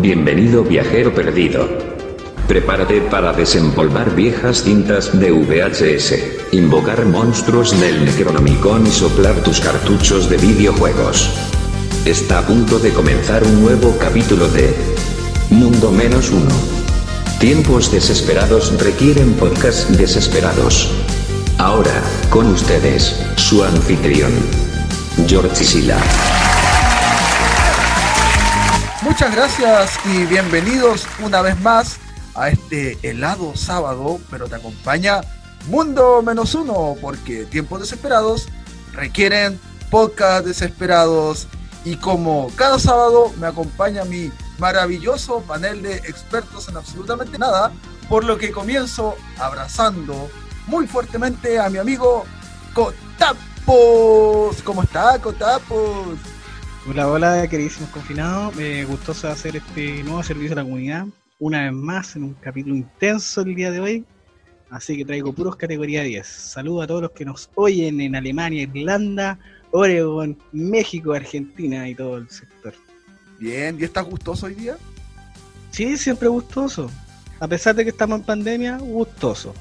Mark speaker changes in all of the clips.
Speaker 1: Bienvenido viajero perdido. Prepárate para desempolvar viejas cintas de VHS, invocar monstruos del Necronomicon y soplar tus cartuchos de videojuegos. Está a punto de comenzar un nuevo capítulo de Mundo Menos Uno. Tiempos desesperados requieren podcasts desesperados. Ahora, con ustedes, su anfitrión, George Sila.
Speaker 2: Muchas gracias y bienvenidos una vez más a este helado sábado, pero te acompaña Mundo Menos Uno, porque tiempos desesperados requieren podcast desesperados y como cada sábado me acompaña mi maravilloso panel de expertos en absolutamente nada, por lo que comienzo abrazando muy fuertemente a mi amigo Cotapos. ¿Cómo está Cotapos?
Speaker 3: Hola, hola, queridísimos confinados. Me gustó hacer este nuevo servicio a la comunidad, una vez más en un capítulo intenso el día de hoy. Así que traigo puros categoría 10. Saludos a todos los que nos oyen en Alemania, Irlanda, Oregon, México, Argentina y todo el sector.
Speaker 2: Bien, ¿y estás gustoso hoy día?
Speaker 3: Sí, siempre gustoso. A pesar de que estamos en pandemia, gustoso.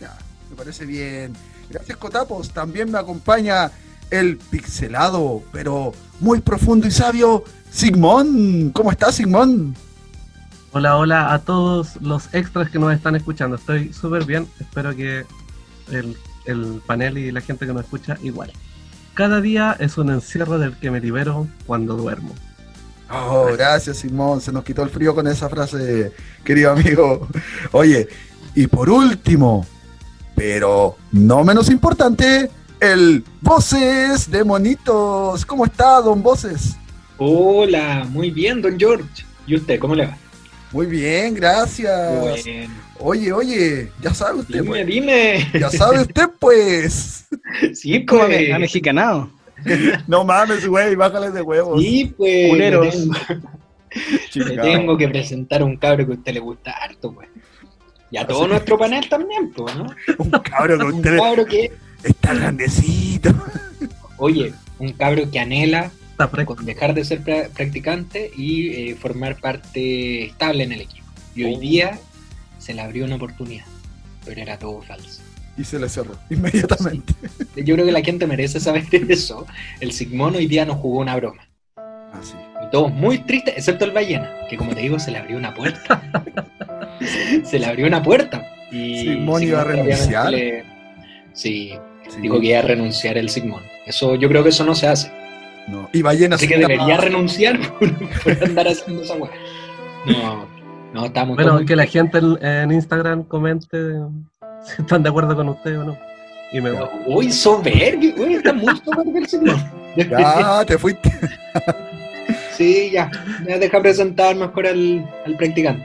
Speaker 2: Ya, me parece bien. Gracias, Cotapos. También me acompaña el pixelado, pero muy profundo y sabio, Sigmón. ¿Cómo estás, Sigmón?
Speaker 4: Hola, hola a todos los extras que nos están escuchando. Estoy súper bien. Espero que el, el panel y la gente que nos escucha igual. Cada día es un encierro del que me libero cuando duermo.
Speaker 2: Oh, gracias, Simón. Se nos quitó el frío con esa frase, querido amigo. Oye, y por último, pero no menos importante, el Voces de Monitos. ¿Cómo está, don Voces?
Speaker 5: Hola, muy bien, don George. ¿Y usted, cómo le va?
Speaker 2: Muy bien, gracias.
Speaker 5: Bueno.
Speaker 2: Oye, oye, ya sabe usted,
Speaker 5: Dime,
Speaker 2: pues.
Speaker 5: dime.
Speaker 2: Ya sabe usted, pues.
Speaker 5: Sí,
Speaker 3: Como
Speaker 5: pues.
Speaker 3: a mexicanado.
Speaker 2: No mames, güey, bájale de huevos.
Speaker 5: Sí, pues.
Speaker 3: Culeros.
Speaker 5: le tengo- que presentar un cabro que a usted le gusta harto, pues. Y a todo nuestro panel también, pues, ¿no?
Speaker 2: Un cabro que
Speaker 5: Un
Speaker 2: usted
Speaker 5: cabro que,
Speaker 2: está grandecito.
Speaker 5: oye, un cabro que anhela con dejar de ser pra- practicante y eh, formar parte estable en el equipo. Y hoy
Speaker 2: Oh.
Speaker 5: día se le abrió una oportunidad, pero era todo falso.
Speaker 2: Y se le cerró inmediatamente.
Speaker 5: Yo creo que la gente merece saber eso. El Sigmón hoy día nos jugó una broma.
Speaker 2: Así.
Speaker 5: Y todos muy tristes, excepto el ballena, que como te digo, se le abrió una puerta. se le abrió una puerta. Y
Speaker 2: Sigmón iba a renunciar.
Speaker 5: le- Sí,
Speaker 2: Sí.
Speaker 5: dijo que iba a renunciar el Sigmón. Eso, yo creo que eso no se hace.
Speaker 2: No. Y ballena
Speaker 5: Así que debería renunciar por, por andar haciendo esa weá. No, no, estamos
Speaker 4: Bueno,
Speaker 5: todos
Speaker 4: que la gente en, en Instagram comente si están de acuerdo con usted o no. Y me voy.
Speaker 5: Uy, soberbio, uy, está muy soberbio el Sigmón.
Speaker 2: Ya, te fuiste.
Speaker 5: Sí, ya. Ya deja presentar mejor al, al practicante.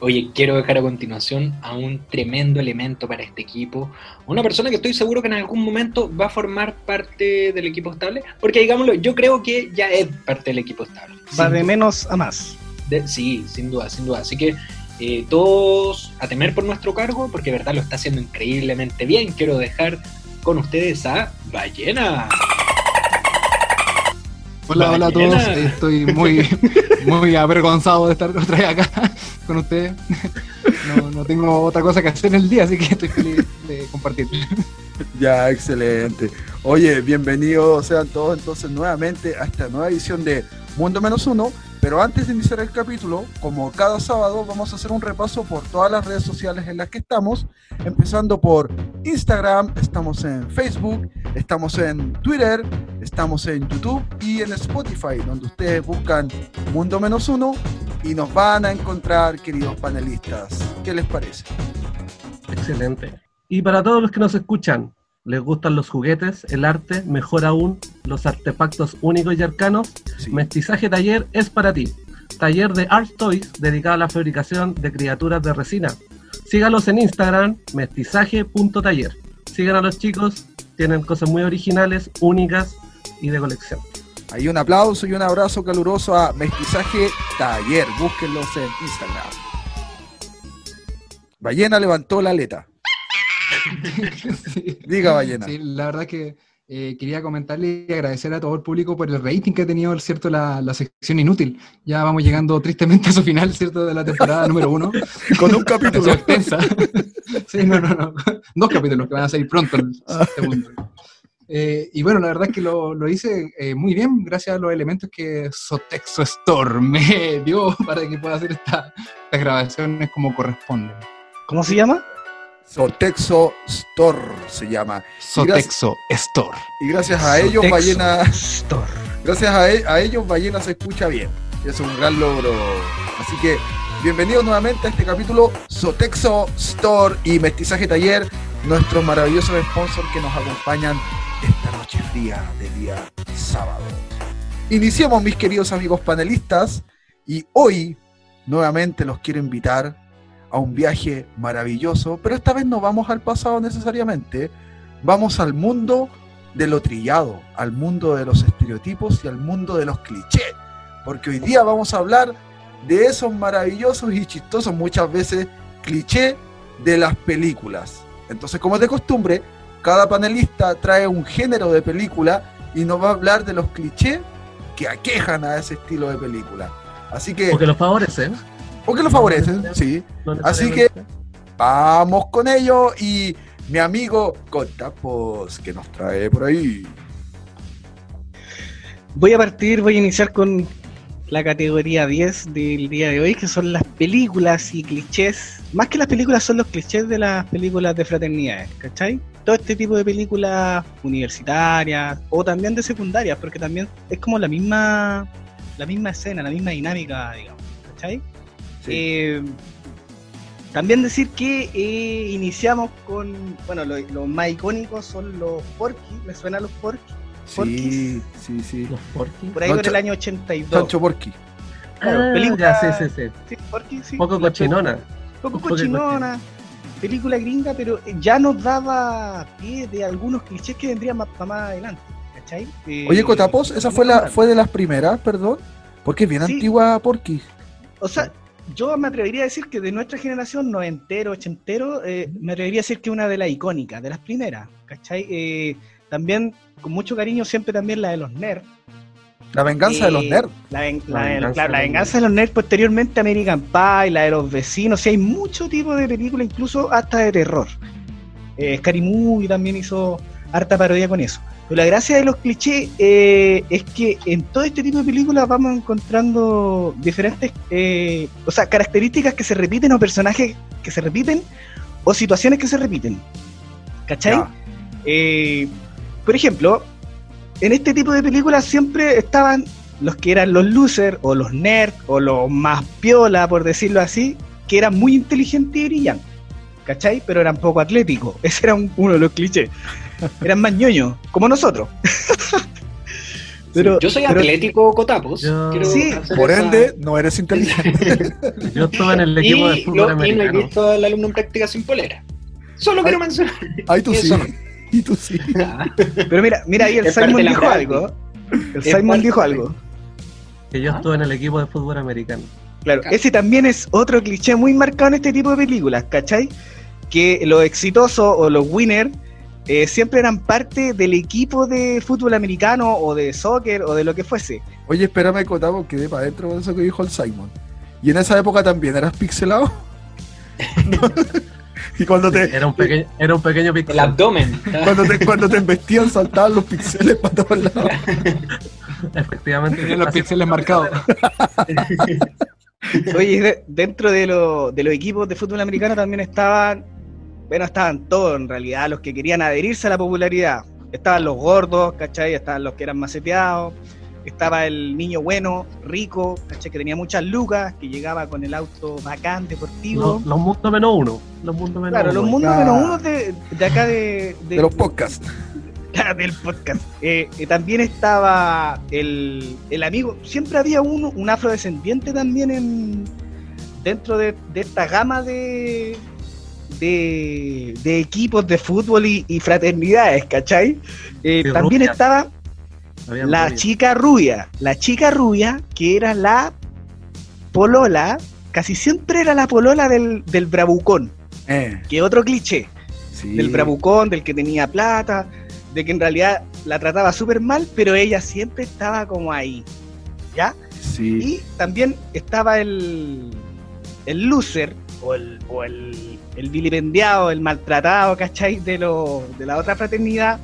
Speaker 5: Oye, quiero dejar a continuación a un tremendo elemento para este equipo. Una persona que estoy seguro que en algún momento va a formar parte del equipo estable. Porque, digámoslo, yo creo que ya es parte del equipo estable.
Speaker 3: Va de
Speaker 5: duda.
Speaker 3: menos a más.
Speaker 5: De- sí, sin duda, sin duda. Así que eh, todos a temer por nuestro cargo, porque de verdad lo está haciendo increíblemente bien. Quiero dejar con ustedes a Ballena.
Speaker 6: Hola, hola a todos. Estoy muy, muy avergonzado de estar otra vez acá con ustedes. No, no tengo otra cosa que hacer en el día, así que estoy feliz de compartir.
Speaker 2: Ya, excelente. Oye, bienvenidos sean todos entonces nuevamente a esta nueva edición de Mundo Menos Uno. Pero antes de iniciar el capítulo, como cada sábado, vamos a hacer un repaso por todas las redes sociales en las que estamos, empezando por Instagram, estamos en Facebook, estamos en Twitter, estamos en YouTube y en Spotify, donde ustedes buscan Mundo Menos Uno y nos van a encontrar, queridos panelistas. ¿Qué les parece?
Speaker 4: Excelente. Y para todos los que nos escuchan, les gustan los juguetes, el arte, mejor aún, los artefactos únicos y arcanos,
Speaker 2: Sí.
Speaker 4: Mestizaje Taller es para ti. Taller de Art Toys dedicado a la fabricación de criaturas de resina. Sígalos en Instagram, mestizaje.taller. Sigan a los chicos, tienen cosas muy originales, únicas y de colección.
Speaker 2: Ahí un aplauso y un abrazo caluroso a Mestizaje Taller. Búsquenlos en Instagram. Ballena levantó la aleta.
Speaker 6: Sí.
Speaker 2: Diga, ballena.
Speaker 6: Sí, la verdad que eh, quería comentarle y agradecer a todo el público por el rating que ha tenido, ¿cierto? La, la sección inútil. Ya vamos llegando tristemente a su final, ¿cierto? De la temporada número uno.
Speaker 2: Con un capítulo.
Speaker 6: extensa. sí, no, no, no. Dos capítulos que van a salir pronto en el segundo. Eh, y bueno, la verdad es que lo, lo hice eh, muy bien gracias a los elementos que Sotexo Store me dio para que pueda hacer esta- estas grabaciones como corresponden.
Speaker 3: ¿Cómo se llama?
Speaker 2: Sotexo Store se llama.
Speaker 6: Sotexo Store.
Speaker 2: Y gracias a ellos,
Speaker 3: Sotexo
Speaker 2: Ballena,
Speaker 3: Store.
Speaker 2: gracias a, e- a ellos, Ballena se escucha bien. Es un gran logro. Así que bienvenidos nuevamente a este capítulo Sotexo Store y Mestizaje Taller, nuestros maravillosos sponsors que nos acompañan esta noche fría de día sábado. Iniciemos, mis queridos amigos panelistas, y hoy nuevamente los quiero invitar a un viaje maravilloso, pero esta vez no vamos al pasado necesariamente, vamos al mundo de lo trillado, al mundo de los estereotipos y al mundo de los clichés, porque hoy día vamos a hablar de esos maravillosos y chistosos muchas veces clichés de las películas. Entonces, como es de costumbre, cada panelista trae un género de película y nos va a hablar de los clichés que aquejan a ese estilo de película. Así que,
Speaker 4: Porque los favorecen.
Speaker 2: O que lo favorecen, sí.
Speaker 4: no
Speaker 2: Así que- Vamos con ello y mi amigo Contapos, que nos trae por ahí.
Speaker 3: Voy a partir, voy a iniciar con la categoría 10 del día de hoy, que son las películas y clichés. Más que las películas, son los clichés de las películas de fraternidades, ¿cachai? Todo este tipo de películas universitarias o también de secundarias, porque también es como la misma, la misma escena, la misma dinámica, digamos, ¿cachai? Eh, también decir que eh, iniciamos con, bueno, lo- los más icónicos son los Porky, ¿me suena los Porky?
Speaker 2: Sí, sí, sí.
Speaker 4: Los Porky.
Speaker 3: Por ahí
Speaker 2: No,
Speaker 3: por el año 82.
Speaker 2: Chancho Porky.
Speaker 3: Claro,
Speaker 4: Ah,
Speaker 3: película-
Speaker 4: ya, sí, sí, sí.
Speaker 3: Sí, Porky, sí.
Speaker 4: Poco cochinona.
Speaker 3: Poco cochinona. Película gringa, pero ya nos daba pie de algunos clichés que vendrían más, para más adelante. ¿Cachai? Eh,
Speaker 2: Oye, Cotapos, esa fue la fue de las primeras, perdón, porque es bien
Speaker 3: Sí.
Speaker 2: antigua Porky.
Speaker 3: O sea, yo me atrevería a decir que de nuestra generación, noventero, ochentero, eh, me atrevería a decir que una de las icónicas, de las primeras. ¿Cachai? Eh, también, con mucho cariño, siempre también la de los nerds.
Speaker 2: La venganza de los
Speaker 3: Eh,
Speaker 2: nerds.
Speaker 3: La, ven-
Speaker 4: La
Speaker 3: la-
Speaker 4: venganza
Speaker 3: claro,
Speaker 4: de
Speaker 3: la
Speaker 4: los
Speaker 3: venganza de los nerds, posteriormente American Pie, la de los vecinos, sí, hay mucho tipo de películas, incluso hasta de terror. Eh, Scary Movie también hizo harta parodia con eso. Pero la gracia de los clichés eh, es que en todo este tipo de películas vamos encontrando diferentes, eh, o sea, características que se repiten o personajes que se repiten o situaciones que se repiten. ¿Cachai? Eh, por ejemplo, en este tipo de películas siempre estaban los que eran los losers o los nerds o los más piola, por decirlo así, que eran muy inteligentes y brillantes. ¿Cachai? Pero eran poco atléticos. Ese era un- uno de los clichés. Eran más ñoños, como nosotros. Pero,
Speaker 5: Yo soy
Speaker 3: pero-
Speaker 5: atlético Cotapos.
Speaker 4: Yo-
Speaker 3: Sí,
Speaker 2: Por
Speaker 5: esa-
Speaker 2: ende, no eres inteligente.
Speaker 4: Yo estuve en el equipo de
Speaker 5: Y,
Speaker 4: fútbol
Speaker 5: lo- y no he
Speaker 4: americano.
Speaker 5: visto al alumno en práctica sin polera. Solo quiero mencionar.
Speaker 2: Ay, tú sí.
Speaker 5: No.
Speaker 2: Y tú sí.
Speaker 3: pero mira, mira ahí el
Speaker 5: Es
Speaker 3: Simon dijo
Speaker 5: práctica.
Speaker 3: algo. El
Speaker 5: Es
Speaker 3: Simon
Speaker 5: parte-
Speaker 3: dijo algo.
Speaker 4: Que yo
Speaker 5: Ah.
Speaker 4: estuve en el equipo de fútbol americano.
Speaker 3: Claro,
Speaker 5: Claro.
Speaker 3: ese también es otro cliché muy marcado en este tipo de películas, ¿cachai? Que los exitosos o los winners eh, siempre eran parte del equipo de fútbol americano o de soccer o de lo que fuese.
Speaker 2: Oye, espérame, Cotapos, quedé para adentro con eso que dijo el Simon. ¿Y en esa época también eras pixelado? y cuando te,
Speaker 4: Era un pequeño, era un pequeño
Speaker 5: El
Speaker 4: pixel.
Speaker 5: abdomen.
Speaker 2: cuando te, cuando te embestían saltaban los pixeles para todos lados.
Speaker 4: Efectivamente.
Speaker 6: Tenían los píxeles marcados.
Speaker 3: Oye, de- dentro de, lo- de los equipos de fútbol americano también estaban, bueno, estaban todos en realidad, los que querían adherirse a la popularidad. Estaban los gordos, ¿cachai? Estaban los que eran maceteados. Estaba el niño bueno, rico, ¿cachai? Que tenía muchas lucas, que llegaba con el auto bacán, deportivo.
Speaker 4: Los, los mundos menos uno. Los mundos menos
Speaker 3: Claro,
Speaker 4: uno.
Speaker 3: los mundos
Speaker 2: Ah.
Speaker 3: menos uno de, de acá de,
Speaker 2: De los podcasts.
Speaker 3: Claro, del podcast. Eh, eh, también estaba el, el amigo, siempre había uno, un afrodescendiente también en dentro de, de esta gama de, de, de equipos de fútbol y, y fraternidades, ¿cachai? Eh, también estaba la chica rubia, la chica rubia que era la polola, casi siempre era la polola del, del bravucón,
Speaker 2: Eh,
Speaker 3: que otro cliché
Speaker 2: sí.
Speaker 3: del bravucón, del que tenía plata, de que en realidad la trataba súper mal, pero ella siempre estaba como ahí. ¿Ya?
Speaker 2: Sí.
Speaker 3: Y también estaba el, el loser, o el, o el, el vilipendiado, el maltratado, ¿cachai? De, lo, de la otra fraternidad,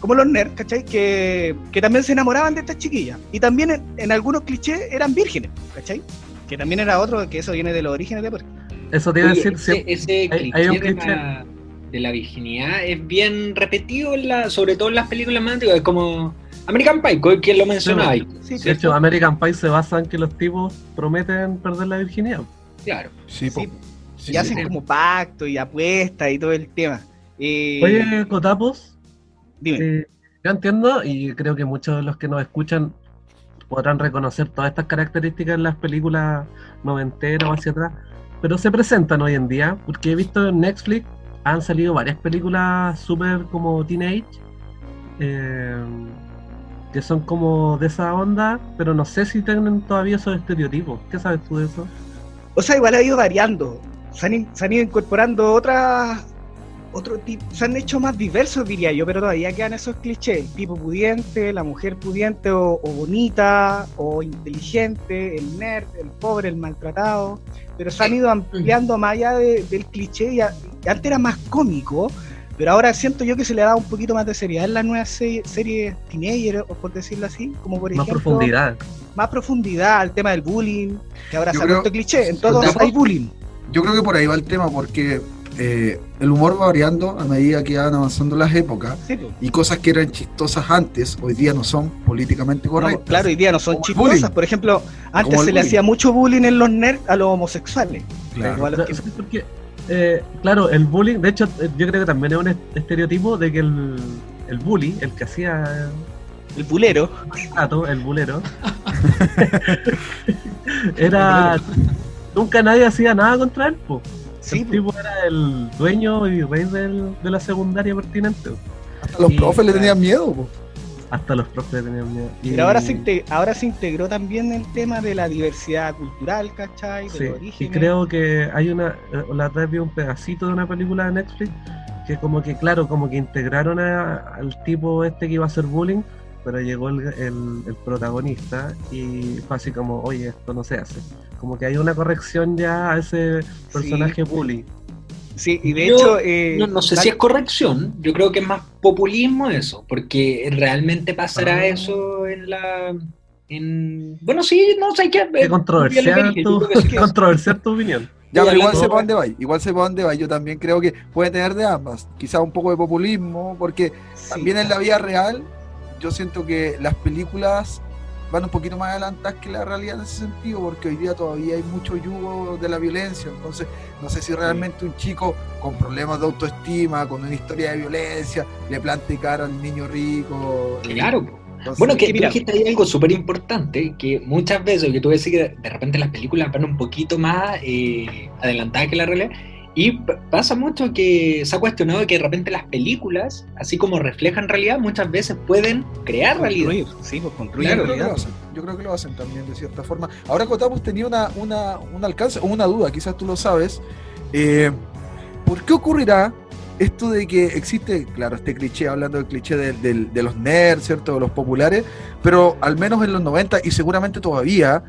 Speaker 3: como los nerds, ¿cachai? Que, que también se enamoraban de estas chiquillas. Y también en, en algunos clichés eran vírgenes, ¿cachai? Que también era otro, que eso viene de los orígenes de Perkin.
Speaker 4: Eso te iba a
Speaker 5: Oye,
Speaker 4: decir,
Speaker 5: ese,
Speaker 4: sí,
Speaker 5: ese
Speaker 4: hay-
Speaker 5: cliché,
Speaker 4: hay un
Speaker 5: de,
Speaker 4: cliché.
Speaker 5: la, de la virginidad es bien repetido, en la, sobre todo en las películas más antiguas. Es como American Pie, quien lo mencionaba ahí.
Speaker 3: Sí,
Speaker 4: de hecho, American Pie se basa en que los tipos prometen perder la virginidad.
Speaker 5: Claro.
Speaker 2: Sí, po.
Speaker 3: Sí, y hacen
Speaker 2: sí.
Speaker 3: como pacto y apuestas y todo el tema. Eh,
Speaker 4: Oye, Cotapos,
Speaker 3: dime.
Speaker 4: eh, yo entiendo y creo que muchos de los que nos escuchan podrán reconocer todas estas características en las películas noventeras o hacia atrás, pero se presentan hoy en día, porque he visto en Netflix han salido varias películas súper como teenage, eh, que son como de esa onda, pero no sé si tienen todavía esos estereotipos. ¿Qué sabes tú de eso?
Speaker 3: O sea, igual ha ido variando. Se han, in- se han ido incorporando otras. Otro tipo, se han hecho más diversos, diría yo, pero todavía quedan esos clichés. El tipo pudiente, la mujer pudiente o, o bonita, o inteligente, el nerd, el pobre, el maltratado. Pero se han ido ampliando más allá de- del cliché. Y a- y antes era más cómico, pero ahora siento yo que se le da un poquito más de seriedad en las nuevas se- series teenager, o por decirlo así, como por
Speaker 4: Más
Speaker 3: ejemplo
Speaker 4: profundidad.
Speaker 3: más profundidad al tema del bullying, que ahora
Speaker 2: Yo
Speaker 3: se ha vuelto cliché, en todos hay bullying.
Speaker 2: Yo creo que por ahí va el tema, porque eh, el humor va variando a medida que van avanzando las épocas
Speaker 3: Sí, pues.
Speaker 2: y cosas que eran chistosas antes, hoy día no son políticamente
Speaker 3: No,
Speaker 2: correctas.
Speaker 3: claro, hoy día no son chistosas.
Speaker 2: bullying.
Speaker 3: Por ejemplo, antes se le hacía mucho bullying en los nerds a los homosexuales.
Speaker 2: Claro.
Speaker 3: Igual a los que-
Speaker 4: Sí, porque, eh, claro, el bullying, de hecho, eh, yo creo que también es un est- estereotipo de que el, el bully, el que hacía
Speaker 3: el bulero.
Speaker 4: el bulero, era. Nunca nadie hacía nada contra él, po.
Speaker 3: Sí,
Speaker 4: el tipo era el dueño y rey del- de la secundaria pertinente. po.
Speaker 2: Hasta los
Speaker 4: Y-
Speaker 2: profes le tenían miedo. po.
Speaker 4: Hasta los profes tenían miedo. Y-
Speaker 3: Pero ahora se, ahora se integró también el tema de la diversidad cultural, ¿cachai? De
Speaker 4: Sí,
Speaker 3: los
Speaker 4: y creo que hay una, la otra vez vi un pedacito de una película de Netflix que como que, claro, como que integraron a- al tipo este que iba a hacer bullying, pero llegó el, el- el protagonista y fue así como, oye, esto no se hace. Como que hay una corrección ya a ese personaje bully.
Speaker 3: Sí, y de
Speaker 5: Yo
Speaker 3: hecho. eh,
Speaker 5: No, no sé
Speaker 3: la-
Speaker 5: si es corrección, yo creo que es más populismo eso, porque realmente pasará
Speaker 4: Ah.
Speaker 5: eso en la... En... Bueno, sí, no sé qué.
Speaker 4: Qué controversial tu, controversial tu opinión.
Speaker 2: Ya, pero igual para dónde va. Igual sé para dónde va. Yo también creo que puede tener de ambas. Quizás un poco de populismo, porque
Speaker 3: sí.
Speaker 2: también en la vida real yo siento que las películas van un poquito más adelantadas que la realidad en ese sentido, porque hoy día todavía hay mucho yugo de la violencia. Entonces, no sé si realmente un chico con problemas de autoestima, con una historia de violencia, le plante cara al niño rico. eh,
Speaker 5: Claro.
Speaker 2: entonces-
Speaker 5: Bueno, que
Speaker 3: mira-
Speaker 5: dijiste ahí algo súper importante, que muchas veces, que tú ves que de repente las películas van un poquito más eh, adelantadas que la realidad, y pasa mucho que se ha cuestionado que de repente las películas, así como reflejan realidad, muchas veces pueden crear realidad.
Speaker 3: Construir, sí, pues construir
Speaker 2: Yo
Speaker 5: Claro,
Speaker 2: creo, que
Speaker 3: realidad.
Speaker 2: lo hacen, yo creo que lo hacen también de cierta forma. Ahora Cotapos tenía una, una, un alcance o una duda, quizás tú lo sabes. Eh, ¿Por qué ocurrirá esto de que existe, claro, este cliché, hablando del cliché del- de, los nerds, ¿cierto? De los populares, pero al menos en los 90 y seguramente todavía,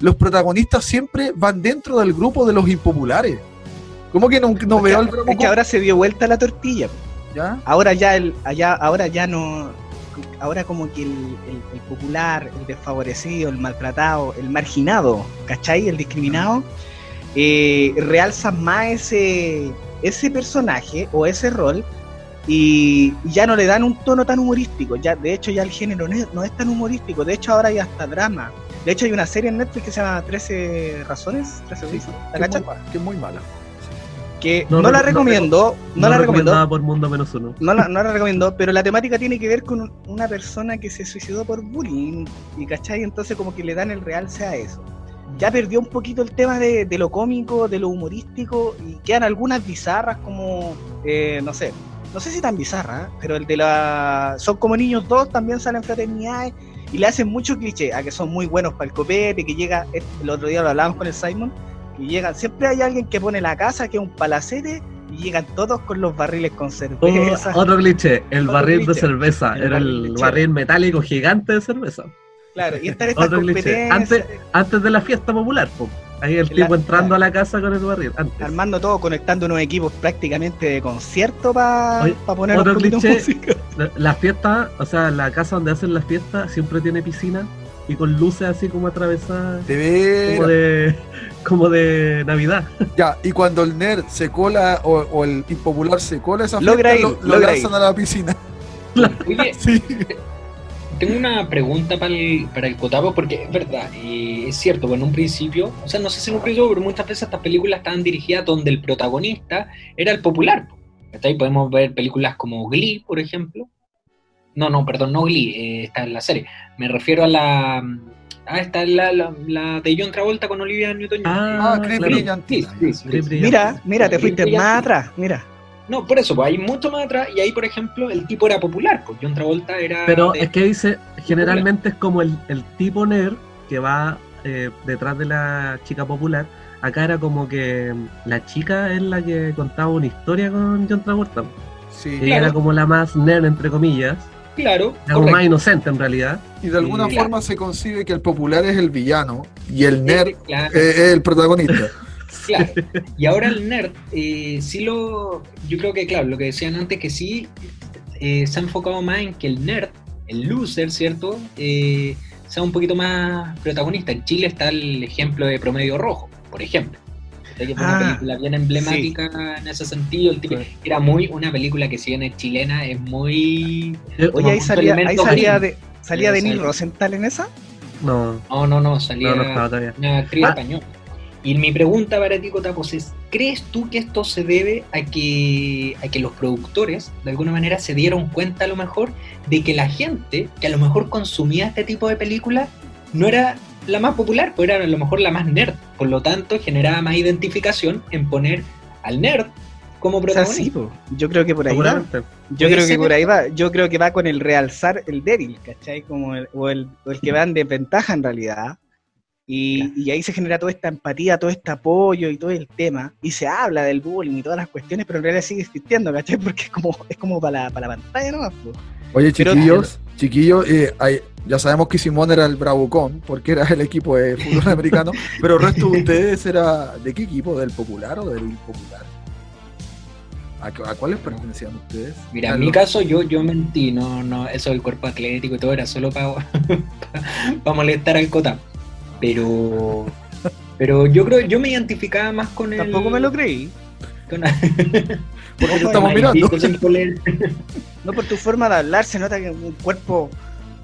Speaker 2: los protagonistas siempre van dentro del grupo de los impopulares. ¿Cómo que no, no veo el
Speaker 3: es que ahora se dio vuelta la tortilla.
Speaker 2: ¿Ya?
Speaker 3: Ahora ya el, allá, ahora ya no, ahora como que el, el- el popular, el desfavorecido, el maltratado, el marginado, ¿cachai? El discriminado, eh, realzan más ese, ese personaje o ese rol y ya no le dan un tono tan humorístico. Ya, de hecho, ya el género no es, no es tan humorístico. De hecho, ahora hay hasta drama. De hecho, hay una serie en Netflix que se llama 13 razones, 13 reasons, ¿la
Speaker 2: Que es, muy que es muy mala.
Speaker 3: Que
Speaker 4: No
Speaker 3: no, la
Speaker 4: no
Speaker 3: recomiendo, no, la recomiendo,
Speaker 4: por Mundo Menos Uno.
Speaker 3: no la, no la recomiendo, pero la temática tiene que ver con un- una persona que se suicidó por bullying, y ¿cachai? Entonces como que le dan el realce a eso. Ya perdió un poquito el tema de, de lo cómico, de lo humorístico, y quedan algunas bizarras como, eh, no sé, no sé si tan bizarras, ¿eh? pero el de la... Son como niños dos, también salen fraternidades, y le hacen mucho cliché, a que son muy buenos para el copete, que llega, el otro día lo hablábamos con el Simon, que llegan, siempre hay alguien que pone la casa, que es un palacete, y llegan todos con los barriles con
Speaker 4: Oh,
Speaker 3: cerveza.
Speaker 4: otro cliché, el
Speaker 3: Otro
Speaker 4: barril de
Speaker 3: cliché.
Speaker 4: cerveza.
Speaker 3: El
Speaker 4: Era el barril metálico gigante de cerveza.
Speaker 3: Claro, y están estas
Speaker 4: Otro cliché.
Speaker 3: competencias,
Speaker 4: Antes, antes de la fiesta popular, po. Ahí el
Speaker 3: La-
Speaker 4: tipo entrando
Speaker 3: claro.
Speaker 4: a la casa con el barril. Antes.
Speaker 3: armando todo, conectando unos equipos prácticamente de concierto para
Speaker 4: Oye,
Speaker 3: poner
Speaker 4: otro
Speaker 3: un poquito de
Speaker 4: cliché.
Speaker 3: música.
Speaker 4: La, la fiesta, o sea, la casa donde hacen las fiestas siempre tiene piscina y con luces así como atravesadas,
Speaker 2: De
Speaker 4: como de, como de Navidad.
Speaker 2: Ya, y cuando el nerd se cola o, o el impopular se cola esa
Speaker 3: Logra
Speaker 2: fiesta,
Speaker 3: ir,
Speaker 2: lo, lanzan a la piscina.
Speaker 5: Oye,
Speaker 2: Sí.
Speaker 5: tengo una pregunta para el, para el Cotapo, porque es verdad, eh, es cierto, bueno, en un principio, o sea, no sé si en un principio, pero muchas veces estas películas estaban dirigidas donde el protagonista era el popular. ¿cachai? Podemos ver películas como Glee, por ejemplo. No, no, perdón, no Glee, eh, está en la serie. Me refiero a la. Ah, está la, la, la de John Travolta con Olivia Newton-John.
Speaker 2: Ah, Chris
Speaker 4: claro.
Speaker 2: Brillantina.
Speaker 5: Sí, sí, sí, sí.
Speaker 3: Mira, mira, te fuiste más atrás, mira.
Speaker 5: No, por eso, pues hay mucho más atrás y ahí, por ejemplo, el tipo era popular, pues John Travolta era...
Speaker 4: Pero
Speaker 5: de-
Speaker 4: es que dice, generalmente es como el, el tipo nerd que va eh, detrás de la chica popular. Acá era como que la chica es la que contaba una historia con John Travolta.
Speaker 2: Sí.
Speaker 4: Ella
Speaker 5: Claro.
Speaker 4: era como la más nerd, entre comillas.
Speaker 5: Claro, correcto.
Speaker 4: más inocente en realidad.
Speaker 2: Y de alguna
Speaker 5: claro.
Speaker 2: forma se concibe que el popular es el villano y el nerd
Speaker 5: Claro,
Speaker 2: eh, es el protagonista.
Speaker 5: claro. Y ahora el nerd, eh, sí lo... Yo creo que, claro, lo que decían antes, que sí eh, se ha enfocado más en que el nerd, el loser, ¿cierto? Eh, sea un poquito más protagonista. En Chile está el ejemplo de Promedio Rojo, por ejemplo. Que fue una
Speaker 3: Ah,
Speaker 5: película bien emblemática en ese sentido. El tipo, era muy una película que si bien es chilena, es muy...
Speaker 4: Yo-
Speaker 3: Oye, ahí salía, ahí salía de salía
Speaker 5: sale-
Speaker 3: Rosenthal en esa.
Speaker 4: no,
Speaker 5: No, no, no, salía
Speaker 4: no, no estaba todavía.
Speaker 5: una actriz
Speaker 4: Ah.
Speaker 5: española. Y mi pregunta para ti, Cotapos, es, ¿crees tú que esto se debe a que, a que los productores, de alguna manera, se dieron cuenta a lo mejor de que la gente que a lo mejor consumía este tipo de películas no era la más popular, pues era a lo mejor la más nerd. Por lo tanto, generaba más identificación en poner al nerd como
Speaker 3: O sea,
Speaker 5: protagonista.
Speaker 3: sí, po. yo creo que por ahí va. Yo creo que por ahí va. Yo creo que va con el realzar el débil, ¿cachai? Como el, o, el, o el que va en desventaja en realidad. Y, y ahí se genera toda esta empatía, todo este apoyo y todo el tema. Y se habla del bullying y todas las cuestiones, pero en realidad sigue existiendo, ¿cachai? Porque es como, es como para la, para la pantalla nomás. po.
Speaker 2: Oye,
Speaker 3: Pero-
Speaker 2: chiquillos, chiquillos, eh, hay- ya sabemos que Simón era el Bravucón, porque era el equipo de fútbol americano, pero el resto de ustedes era de qué equipo, del popular o del impopular. ¿A, cu- a cuáles pertenecían ustedes?
Speaker 5: Mira,
Speaker 2: ¿A
Speaker 5: en mi
Speaker 2: los-
Speaker 5: caso yo, yo mentí, no, no, eso del cuerpo atlético y todo era solo para molestar al Cota. Pero pero yo creo, yo me identificaba más con el.
Speaker 3: Tampoco me lo creí.
Speaker 5: con-
Speaker 2: Porque te
Speaker 3: Ojo,
Speaker 2: estamos mirando.
Speaker 3: No por tu forma de hablar, se nota que es un cuerpo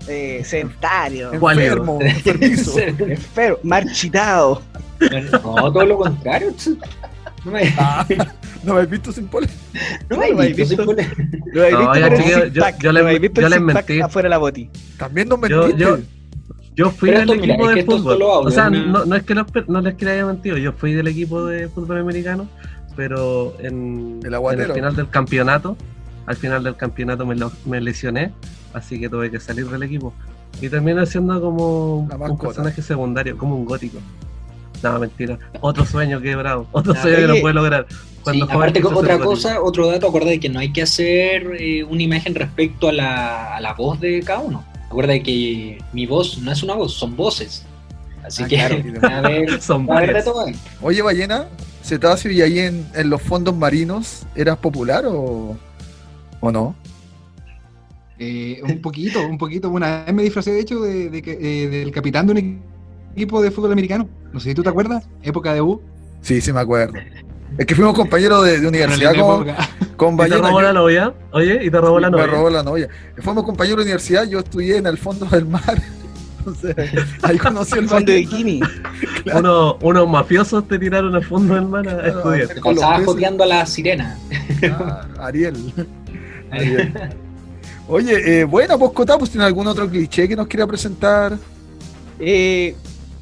Speaker 3: eh, sedentario,
Speaker 2: Enfermo, enfermizo.
Speaker 3: enfermo, marchitado.
Speaker 5: No, todo lo contrario. No me,
Speaker 2: Ah, ¿No me has visto sin poler?
Speaker 5: no me
Speaker 3: no
Speaker 5: he visto sin
Speaker 3: visto.
Speaker 5: poler.
Speaker 3: Lo habéis
Speaker 4: No, yo- les-
Speaker 3: habéis visto
Speaker 4: yo les mentí.
Speaker 3: afuera de la boti.
Speaker 2: También nos
Speaker 4: Yo-
Speaker 2: mentiste.
Speaker 4: yo- Yo fui
Speaker 5: Pero
Speaker 4: del
Speaker 5: esto,
Speaker 4: equipo de fútbol. o sea, no, no es que los no les que haya mentido, yo fui del equipo de fútbol americano, pero en,
Speaker 2: El
Speaker 4: en el final del campeonato, al final del campeonato me, lo- me lesioné, así que tuve que salir del equipo. Y terminé siendo como un personaje secundario, como un gótico. No, mentira. Otro sueño quebrado. Otro
Speaker 5: Ah,
Speaker 4: sueño que no puede lograr.
Speaker 5: Sí,
Speaker 4: Cuando joven
Speaker 5: aparte, otra
Speaker 4: gótico.
Speaker 5: cosa, otro dato, acuerda de que no hay que hacer eh, una imagen respecto a la, a la voz de cada uno. Acuerda de que mi voz no es una voz, son voces. Así
Speaker 2: Ah,
Speaker 5: que
Speaker 2: claro.
Speaker 5: a haber,
Speaker 4: Son
Speaker 5: a de todo ahí.
Speaker 2: Oye, ballena, cetáceo, ¿y ahí en, en los fondos marinos eras popular o, o no?
Speaker 6: Eh, un poquito, un poquito. Una vez me disfracé, de hecho, de, eh, del capitán de un equipo de fútbol americano. No sé si tú te acuerdas, época de U.
Speaker 2: Sí, sí me acuerdo. Es que fuimos compañeros de, de universidad con, con
Speaker 4: ¿Y te
Speaker 2: Ballena.
Speaker 4: robó la novia? Oye, ¿y te robó la
Speaker 2: me
Speaker 4: novia?
Speaker 2: robó la novia. Fuimos compañeros de universidad, yo estudié en el fondo del mar. Entonces, ahí conocí el
Speaker 3: Fondo de bikini.
Speaker 4: Uno- unos mafiosos te tiraron al fondo del mar a
Speaker 2: Claro,
Speaker 4: estudiar.
Speaker 2: peces.
Speaker 5: joteando a la sirena.
Speaker 2: Ah, Ariel. Ariel. Oye, eh, bueno, pues Cotá, pues tiene algún otro cliché que nos quiera presentar.
Speaker 3: Eh,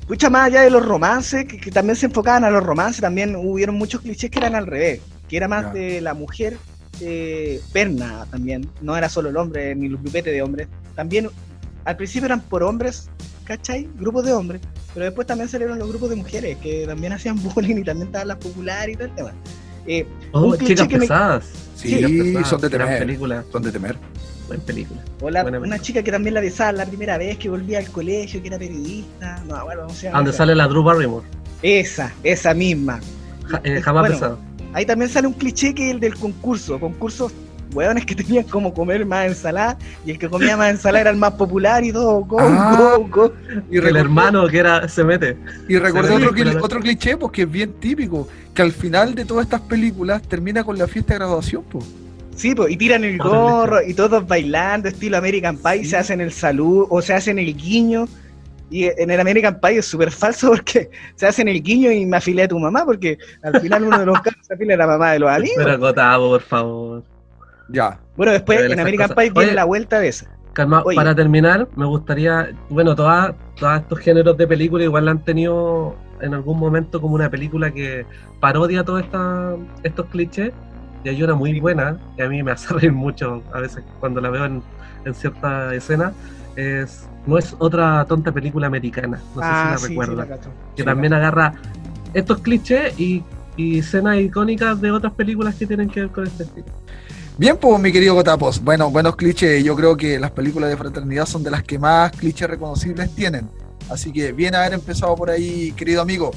Speaker 3: pucha, más allá de los romances, que, que también se enfocaban a los romances, también hubieron muchos clichés que eran al revés, que era más de la mujer eh, perna también, no era solo el hombre ni los grupetes de hombres, también al principio eran por hombres, ¿cachai? Grupos de hombres, pero después también salieron los grupos de mujeres que también hacían bullying y también estaban las populares y todo el tema. Eh,
Speaker 4: Oh,
Speaker 3: un cliché
Speaker 4: chicas
Speaker 3: que me-
Speaker 4: pesadas.
Speaker 2: Sí,
Speaker 4: pesadas,
Speaker 2: son de temer.
Speaker 4: película,
Speaker 2: Son de temer.
Speaker 4: buena película.
Speaker 3: o la-
Speaker 4: buena
Speaker 3: una
Speaker 4: película.
Speaker 3: chica que también la besaba la primera vez que volvía al colegio, que era periodista. No, bueno, no sé.
Speaker 4: Donde sale la Drew Barrymore.
Speaker 3: Esa, esa misma.
Speaker 4: Ja- eh, jamás
Speaker 3: bueno,
Speaker 4: pesado.
Speaker 3: Ahí también sale un cliché que es el del concurso. Concursos hueones que tenían como comer más ensalada y el que comía más ensalada era el más popular y todo. Go,
Speaker 2: Ah.
Speaker 3: go, go.
Speaker 2: Y
Speaker 4: el hermano que era se mete.
Speaker 2: Y recordé otro, cli- otro cliché, pues que es bien típico, que al final de todas estas películas termina con la fiesta de graduación, pues.
Speaker 3: Sí, pues, y tiran el
Speaker 4: Otro
Speaker 3: gorro y todos bailando, estilo American Pie, se hacen el salud o se hacen el guiño. Y en el American Pie es súper falso porque se hacen el guiño y me afilé a tu mamá, porque al final uno de los casos se afila a la mamá de los amigos.
Speaker 4: Pero acotado, por favor.
Speaker 2: Ya.
Speaker 3: Bueno, después en American
Speaker 4: cosas-
Speaker 3: Pie viene
Speaker 4: Oye.
Speaker 3: la vuelta de esa.
Speaker 4: Calma,
Speaker 3: Oye.
Speaker 4: para terminar, me gustaría, bueno, todas, todos estos géneros de película igual han tenido en algún momento como una película que parodia todos estos clichés. Y hay una muy buena que a mí me hace reír mucho a veces cuando la veo en, en cierta escena. Es, no es otra tonta película americana, no sé si la
Speaker 3: Ah, sí, sí,
Speaker 4: recuerdan.
Speaker 3: la cacho.
Speaker 4: que
Speaker 3: Sí,
Speaker 4: también agarra estos clichés y, y escenas icónicas de otras películas que tienen que ver con este estilo.
Speaker 2: Bien, pues mi querido Gotapos. Bueno, buenos clichés. Yo creo que las películas de fraternidad son de las que más clichés reconocibles tienen. Así que bien haber empezado por ahí, querido amigo.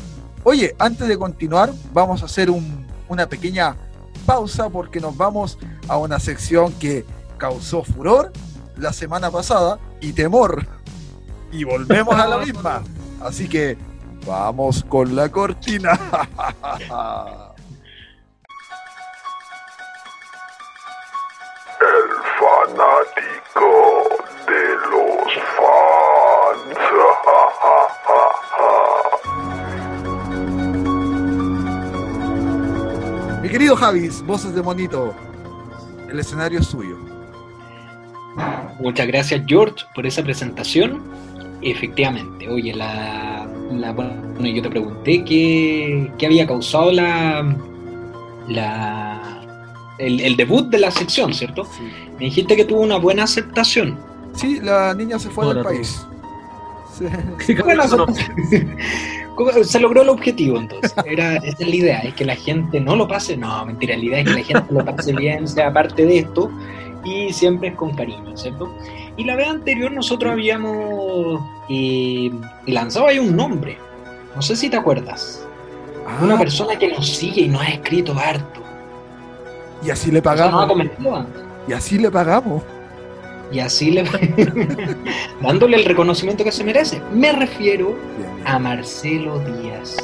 Speaker 2: Oye, antes de continuar, vamos a hacer un- una pequeña pausa porque nos vamos a una sección que causó furor la semana pasada y temor. Y volvemos a la misma. Así que vamos con la cortina.
Speaker 7: fanático de los fans.
Speaker 2: Mi querido Javis, voces de monito, el escenario es suyo.
Speaker 5: Muchas gracias, George, por esa presentación. Efectivamente, oye, la, la- bueno, yo te pregunté qué, qué había causado la, la el, el debut de la sección, ¿cierto? Me dijiste que tuvo una buena aceptación.
Speaker 2: Sí, la niña se fue del
Speaker 4: Ahora
Speaker 2: país. Sí.
Speaker 4: No, no.
Speaker 5: ¿Cómo- Se logró el objetivo entonces. Era, esa es la idea, es que la gente no lo pase. No, mentira, la idea es que la gente lo pase bien, sea parte de esto, y siempre es con cariño, ¿cierto? Y la vez anterior nosotros habíamos eh, lanzado ahí un nombre. No sé si te acuerdas. Una
Speaker 2: Ah,
Speaker 5: persona que nos sigue y nos ha escrito harto.
Speaker 2: Y así le pagamos. Y así le pagamos.
Speaker 5: Y así le dándole el reconocimiento que se merece. Me refiero
Speaker 2: Bien, bien.
Speaker 5: a Marcelo Díaz.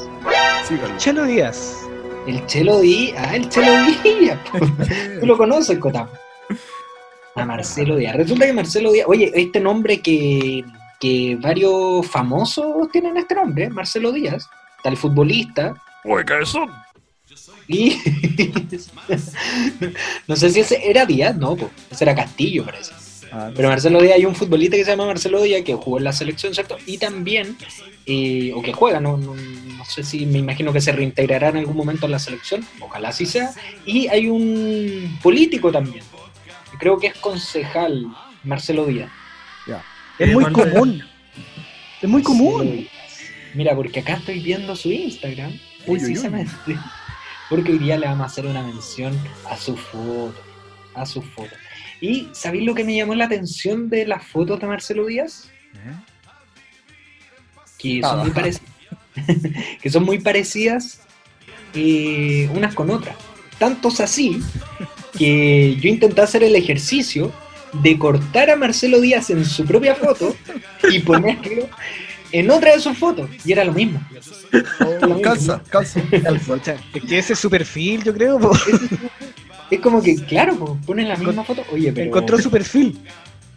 Speaker 2: Sígalo.
Speaker 3: Chelo Díaz.
Speaker 5: El Chelo Díaz. Ah, el Chelo Díaz. Tú lo conoces, Cotam. A Marcelo Díaz. Resulta que Marcelo Díaz. Oye, este nombre que, que varios famosos tienen este nombre. Marcelo Díaz. El futbolista.
Speaker 2: Uy, ¿qué son?
Speaker 5: Y. no sé si ese era Díaz, no, po. ese era Castillo, parece.
Speaker 2: Ah,
Speaker 5: Pero Marcelo Díaz, hay un futbolista que se llama Marcelo Díaz que jugó en la selección, ¿cierto? Y también, eh, o que juega, no, no, no sé si me imagino que se reintegrará en algún momento en la selección, ojalá así sea. Y hay un político también, que creo que es concejal, Marcelo Díaz.
Speaker 3: Es muy común. Es muy común.
Speaker 5: Mira, porque acá estoy viendo su Instagram,
Speaker 2: Uy, uy, uy.
Speaker 5: Porque hoy día le vamos a hacer una mención a su foto, a su foto. ¿Y sabéis lo que me llamó la atención de las fotos de Marcelo Díaz? que son muy parecidas, que son muy parecidas eh, unas con otras. Tantos así que yo intenté hacer el ejercicio de cortar a Marcelo Díaz en su propia foto y ponerlo en otra de sus fotos. Y era lo mismo.
Speaker 2: Oh, calza, calza.
Speaker 3: Pucha, Es que ese es su perfil, yo creo. po.
Speaker 5: Es como que, claro, po, ponen la misma foto. Oye, pero.
Speaker 3: Encontró su perfil.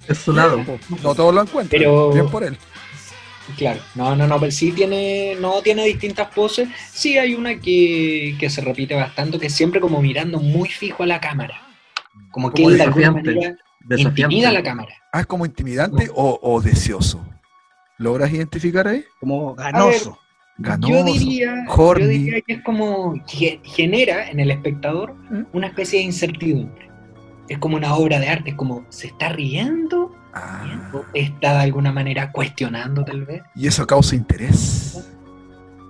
Speaker 4: Es su lado.
Speaker 2: No todos lo encuentran.
Speaker 5: Pero-
Speaker 2: Bien por él.
Speaker 5: Claro, no, no, no, pero sí tiene, no tiene distintas poses. Sí hay una que, que se repite bastante, que es siempre como mirando muy fijo a la cámara. Como que
Speaker 4: Como
Speaker 5: él de alguna
Speaker 4: desafiante.
Speaker 5: manera intimida a la cámara.
Speaker 2: Ah, es como intimidante o, o deseoso. ¿Logras identificar ahí?
Speaker 3: Como ganoso.
Speaker 2: Ganoso.
Speaker 5: Yo diría, yo diría que es como genera en el espectador
Speaker 2: ¿Mm?
Speaker 5: una especie de incertidumbre. Es como una obra de arte, es como se está riendo,
Speaker 2: Ah,
Speaker 5: está de alguna manera cuestionando tal vez.
Speaker 2: y eso causa interés.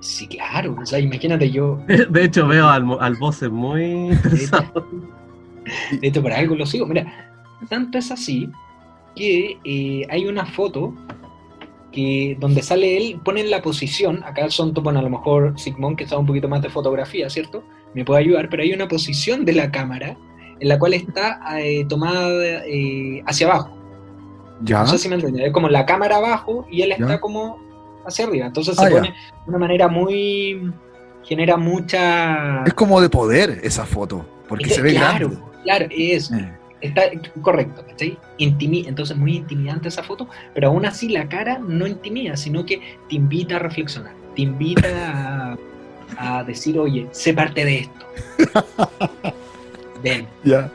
Speaker 5: Sí, claro. O sea, imagínate yo,
Speaker 4: De hecho, veo al, al boss muy interesado.
Speaker 5: de hecho, por algo lo sigo. Mira, tanto es así que eh, hay una foto que donde sale él, ponen la posición, acá son, bueno, a lo mejor Sigmund, que sabe un poquito más de fotografía, ¿cierto? Me puede ayudar, pero hay una posición de la cámara en la cual está eh, tomada eh, hacia abajo.
Speaker 2: Ya.
Speaker 5: No sé si me entiendes, es como la cámara abajo y él está
Speaker 2: Ya.
Speaker 5: como hacia arriba. Entonces
Speaker 2: Ah,
Speaker 5: se
Speaker 2: ya.
Speaker 5: pone de una manera muy. genera mucha.
Speaker 2: Es como de poder esa foto, porque
Speaker 5: Es-
Speaker 2: se ve
Speaker 5: claro,
Speaker 2: grande.
Speaker 5: Claro, es.
Speaker 2: Eh,
Speaker 5: Está correcto, ¿cachai? Intimi- entonces muy intimidante esa foto, pero aún así la cara no intimida, sino que te invita a reflexionar, te invita a, a decir, oye, sé parte de esto. Ven,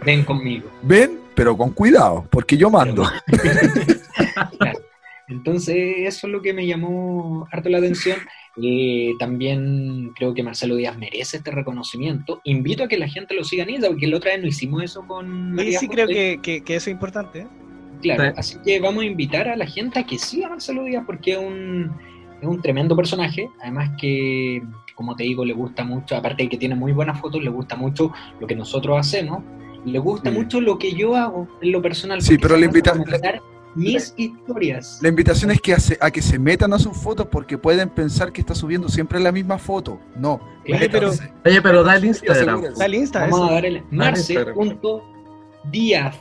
Speaker 5: ven conmigo.
Speaker 2: Ven, pero con cuidado, porque yo mando.
Speaker 5: Claro. Entonces, eso es lo que me llamó harto la atención. Eh, también creo que Marcelo Díaz merece este reconocimiento. Invito a que la gente lo siga en Insta, porque la otra vez no hicimos eso con María
Speaker 3: sí creo
Speaker 5: José.
Speaker 3: que, que- que eso es importante. ¿eh?
Speaker 5: Claro,
Speaker 4: Sí.
Speaker 5: así que vamos a invitar a la gente a que siga a Marcelo Díaz porque es un, es un tremendo personaje. Además que, como te digo, le gusta mucho, aparte de que tiene muy buenas fotos, le gusta mucho lo que nosotros hacemos. Le gusta
Speaker 2: Sí.
Speaker 5: mucho lo que yo hago en lo personal.
Speaker 2: Sí, pero le
Speaker 5: trata
Speaker 2: invita-
Speaker 5: de contar mis historias.
Speaker 2: La invitación es que hace- a que se metan a sus fotos porque pueden pensar que está subiendo siempre la misma foto. No.
Speaker 5: Claro,
Speaker 3: pero-.
Speaker 4: Oye, pero da el Instagram.
Speaker 2: asegúrense.
Speaker 3: Dale Insta,
Speaker 5: Vamos
Speaker 3: eso.
Speaker 5: a dar el
Speaker 4: Instagram.
Speaker 5: marce.díaz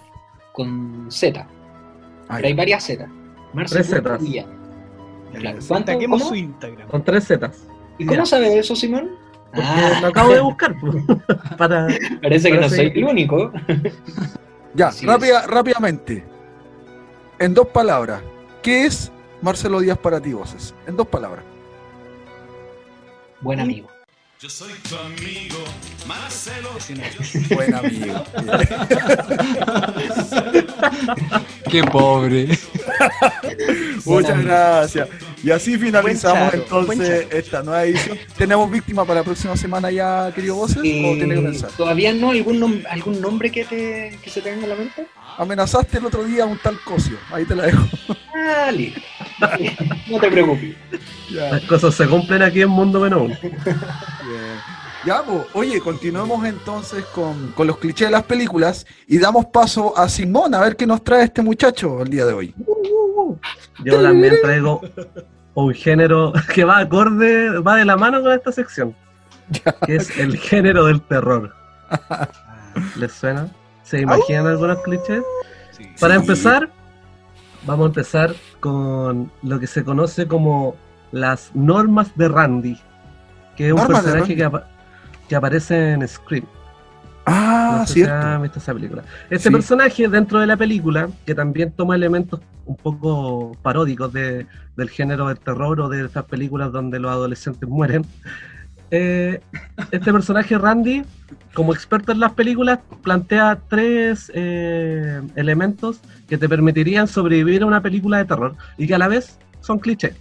Speaker 5: con Z. Pero hay varias Z.
Speaker 4: Tres Zetas.
Speaker 5: Marce.díaz. Claro.
Speaker 3: Su Instagram.
Speaker 4: Con tres Zetas.
Speaker 5: ¿Y cómo
Speaker 4: Ya.
Speaker 5: sabe eso, Simón?
Speaker 4: Porque
Speaker 5: Ah,
Speaker 4: lo acabo de buscar. para...
Speaker 5: parece que no soy el único.
Speaker 2: Ya, rápida- rápidamente. En dos palabras. ¿Qué es Marcelo Díaz para ti, voces? En dos palabras.
Speaker 5: Buen amigo.
Speaker 8: Yo soy tu amigo, Marcelo.
Speaker 2: Buen amigo.
Speaker 6: Qué pobre.
Speaker 2: Muchas gracias. Y así finalizamos entonces esta nueva edición. ¿Tenemos víctima para la próxima semana ya, querido voces? ¿O tiene que
Speaker 5: Eh,
Speaker 2: pensar?
Speaker 5: ¿Todavía no? ¿Algún, nom- algún nombre que, te, que se te venga a la mente?
Speaker 2: Amenazaste el otro día a un tal Cosio. Ahí te la dejo.
Speaker 5: Ah, listo. no te preocupes.
Speaker 2: Ya.
Speaker 4: Las cosas se cumplen aquí en Mundo.
Speaker 2: Bien. Ya, pues, oye, continuemos entonces con, con los clichés de las películas y damos paso a Simón a ver qué nos trae este muchacho el día de hoy.
Speaker 4: Yo también traigo un género que va acorde, va de la mano con esta sección. Que es el género del terror. ¿Les suena? ¿Se imaginan algunos clichés?
Speaker 3: Sí.
Speaker 4: Para
Speaker 2: Sí.
Speaker 4: empezar, vamos a empezar con lo que se conoce como las normas de Randy, que es un personaje que, apa- que aparece en Scream.
Speaker 2: Ah,
Speaker 4: No sé si han
Speaker 2: cierto.
Speaker 4: visto esa película. Este
Speaker 2: Sí.
Speaker 4: personaje dentro de la película, que también toma elementos un poco paródicos de- del género del terror o de esas películas donde los adolescentes mueren, eh, este personaje Randy, como experto en las películas, plantea tres eh, elementos que te permitirían sobrevivir a una película de terror y que a la vez son clichés.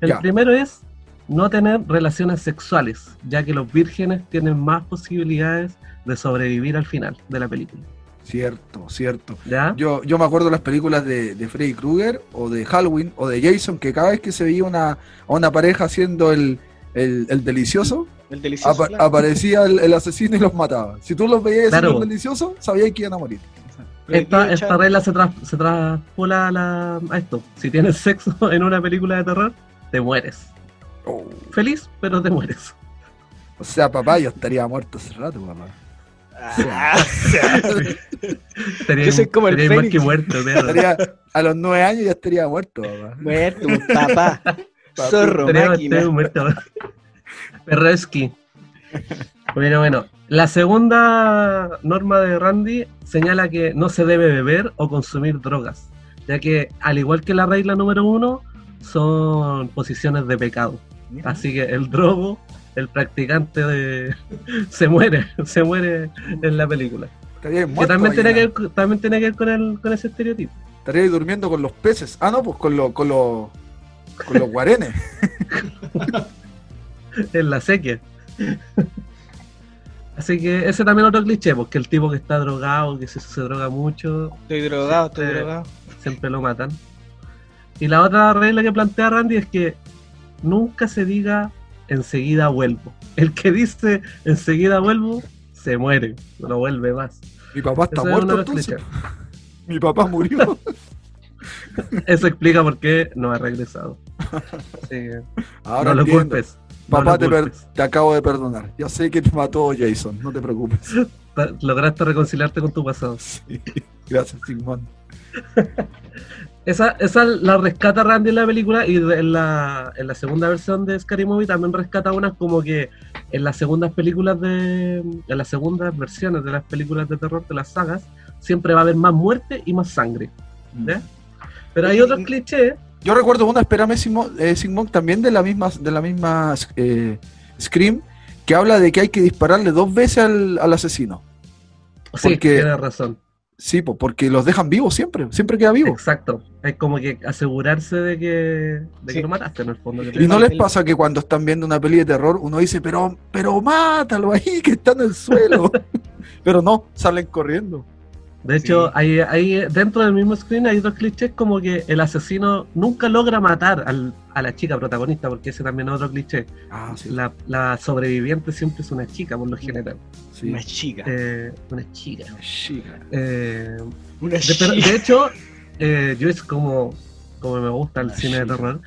Speaker 4: El primero es no tener relaciones sexuales, ya que los vírgenes tienen más posibilidades de sobrevivir al final de la película.
Speaker 2: Cierto, cierto.
Speaker 4: ¿Ya?
Speaker 2: Yo, yo me acuerdo de las películas de, de Freddy Krueger o de Halloween o de Jason, que cada vez que se veía una, a una pareja haciendo el, el, el delicioso,
Speaker 3: El delicioso.
Speaker 2: apa-
Speaker 3: claro.
Speaker 2: aparecía el, el asesino y los mataba. Si tú los veías
Speaker 4: Claro.
Speaker 2: haciendo el delicioso, sabías que iban a morir.
Speaker 4: Esta, esta regla se, tras- se traspola a, la- a esto. Si tienes sexo en una película de terror, te mueres.
Speaker 2: Oh.
Speaker 4: Feliz, pero te mueres.
Speaker 2: O sea, papá, yo estaría muerto hace rato, papá.
Speaker 3: Ah, Yo soy como el
Speaker 4: sería más que muerto.
Speaker 2: Estaría- a los nueve años ya estaría muerto, papá.
Speaker 3: Muerto, papá. Zorro, máquina.
Speaker 4: muerto. Perreski. Bueno, bueno. La segunda norma de Randy señala que no se debe beber o consumir drogas, ya que al igual que la regla número uno, son posiciones de pecado. Así que el drogo, el practicante de se muere, se muere en la película.
Speaker 2: Estaría
Speaker 4: Que también tiene que ver, también tiene que ver con, el, con ese estereotipo.
Speaker 2: Estaría ahí durmiendo con los peces. Ah, no, pues con, los con, los con los guarenes.
Speaker 4: En la sequía. Así que ese también otro cliché, porque el tipo que está drogado, que se, se droga mucho,
Speaker 3: Estoy drogado, estoy drogado.
Speaker 4: siempre lo matan. Y la otra regla que plantea Randy es que nunca se diga enseguida vuelvo. El que dice enseguida vuelvo, se muere, no vuelve más.
Speaker 2: Mi papá está
Speaker 4: Ese es
Speaker 2: muerto entonces. Mi papá murió.
Speaker 4: Eso explica por qué no ha regresado. Que
Speaker 2: Ahora
Speaker 4: no lo culpes. no
Speaker 2: Papá,
Speaker 4: lo
Speaker 2: te, te acabo de perdonar. Ya sé que te mató Jason, no te preocupes.
Speaker 4: Lograste reconciliarte con tu pasado.
Speaker 2: Sí. Gracias, Sigmund.
Speaker 4: Esa, esa la rescata Randy en la película y en la, en la segunda versión de Scary Movie también rescata unas como que en las segundas películas de. en las segundas versiones de las películas de terror de las sagas siempre va a haber más muerte y más sangre. ¿ya? Pero hay otros clichés.
Speaker 2: Yo recuerdo una, espérame, Sigmund, eh, Sigmund, también de la misma, de la misma eh, Scream, que habla de que hay que dispararle dos veces al, al asesino.
Speaker 4: Sí,
Speaker 2: Porque-
Speaker 4: tienes razón.
Speaker 2: Sí, po, porque los dejan vivos siempre, siempre queda vivo.
Speaker 4: Exacto. Es como que asegurarse de que, de
Speaker 3: Sí.
Speaker 4: que lo mataste en el fondo. que
Speaker 2: Y no les pasa que cuando están viendo una peli de terror, uno dice, pero, pero mátalo ahí, que está en el suelo. pero no, salen corriendo.
Speaker 4: De hecho, hay, hay, dentro del mismo screen hay otros clichés como que el asesino nunca logra matar al- a la chica protagonista, porque ese también es otro cliché.
Speaker 2: Ah, sí.
Speaker 4: La, la sobreviviente siempre es una chica, por lo general.
Speaker 2: sí.
Speaker 3: Una chica.
Speaker 4: Eh, una chica.
Speaker 2: Chica.
Speaker 4: Eh,
Speaker 3: Una chica.
Speaker 4: de hecho, eh, yo es como, como me gusta el
Speaker 2: Una
Speaker 4: cine de terror,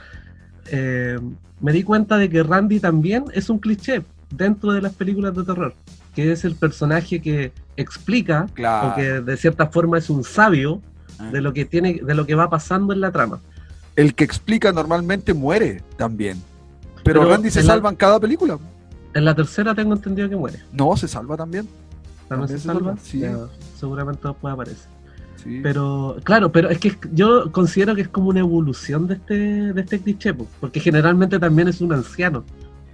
Speaker 4: eh, me di cuenta de que Randy también es un cliché dentro de las películas de terror, que es el personaje que explica
Speaker 2: Claro.
Speaker 4: o que de cierta forma es un sabio
Speaker 2: Ah.
Speaker 4: de lo que tiene, de lo que va pasando en la trama.
Speaker 2: El que explica normalmente muere también. Pero,
Speaker 4: Pero
Speaker 2: Randy se
Speaker 4: la-
Speaker 2: salva en cada película.
Speaker 4: En la tercera tengo entendido que muere.
Speaker 2: No, se salva también.
Speaker 4: También
Speaker 2: También
Speaker 4: se
Speaker 2: se
Speaker 4: salva.
Speaker 2: salva, sí.
Speaker 4: Ya, seguramente después aparece.
Speaker 2: Sí.
Speaker 4: Pero, claro, pero es que yo considero que es como una evolución de este, de este cliché, po, porque generalmente también es un anciano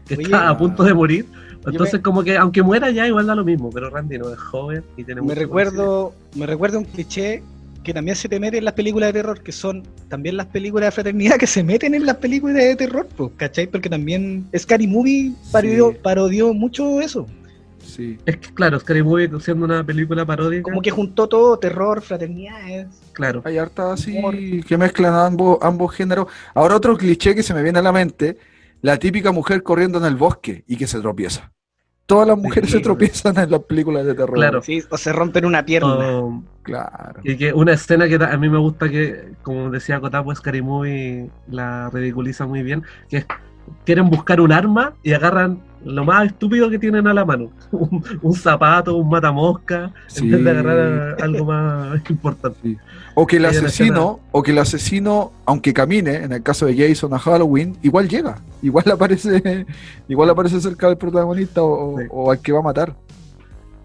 Speaker 4: que
Speaker 3: Oye,
Speaker 4: está a punto de morir.
Speaker 3: me-
Speaker 4: Entonces, como que aunque muera ya, igual da lo mismo. Pero Randy no es joven y tiene
Speaker 3: Me recuerdo, me recuerdo un cliché que también se te mete en las películas de terror, que son también las películas de fraternidad que se meten en las películas de terror, pues, ¿cachai? Porque también Scary Movie parodió,
Speaker 2: Sí.
Speaker 3: parodió mucho eso.
Speaker 2: Sí.
Speaker 4: Es que, claro, Scary Movie siendo una película paródica,
Speaker 3: Como que juntó todo, terror, fraternidades.
Speaker 4: claro.
Speaker 2: Hay hartas así
Speaker 3: Humor.
Speaker 2: que mezclan ambos, ambos géneros. Ahora otro cliché que se me viene a la mente, la típica mujer corriendo en el bosque y que se tropieza. Todas las mujeres
Speaker 4: Sí.
Speaker 2: se tropiezan en las películas de terror.
Speaker 4: Claro.
Speaker 3: Sí, o se rompen una pierna.
Speaker 4: O-
Speaker 2: Claro.
Speaker 4: y que una escena que a mí me gusta que, como decía Kotapo, Scary Movie la ridiculiza muy bien, que es, quieren buscar un arma y agarran lo más estúpido que tienen a la mano. Un, un zapato, un matamosca,
Speaker 2: Sí.
Speaker 4: en vez de agarrar a- algo más importante.
Speaker 2: O que el
Speaker 4: Hay
Speaker 2: asesino, o que el asesino, aunque camine, en el caso de Jason a Halloween, igual llega. Igual aparece, igual aparece cerca del protagonista o,
Speaker 4: Sí.
Speaker 2: o al que va a matar.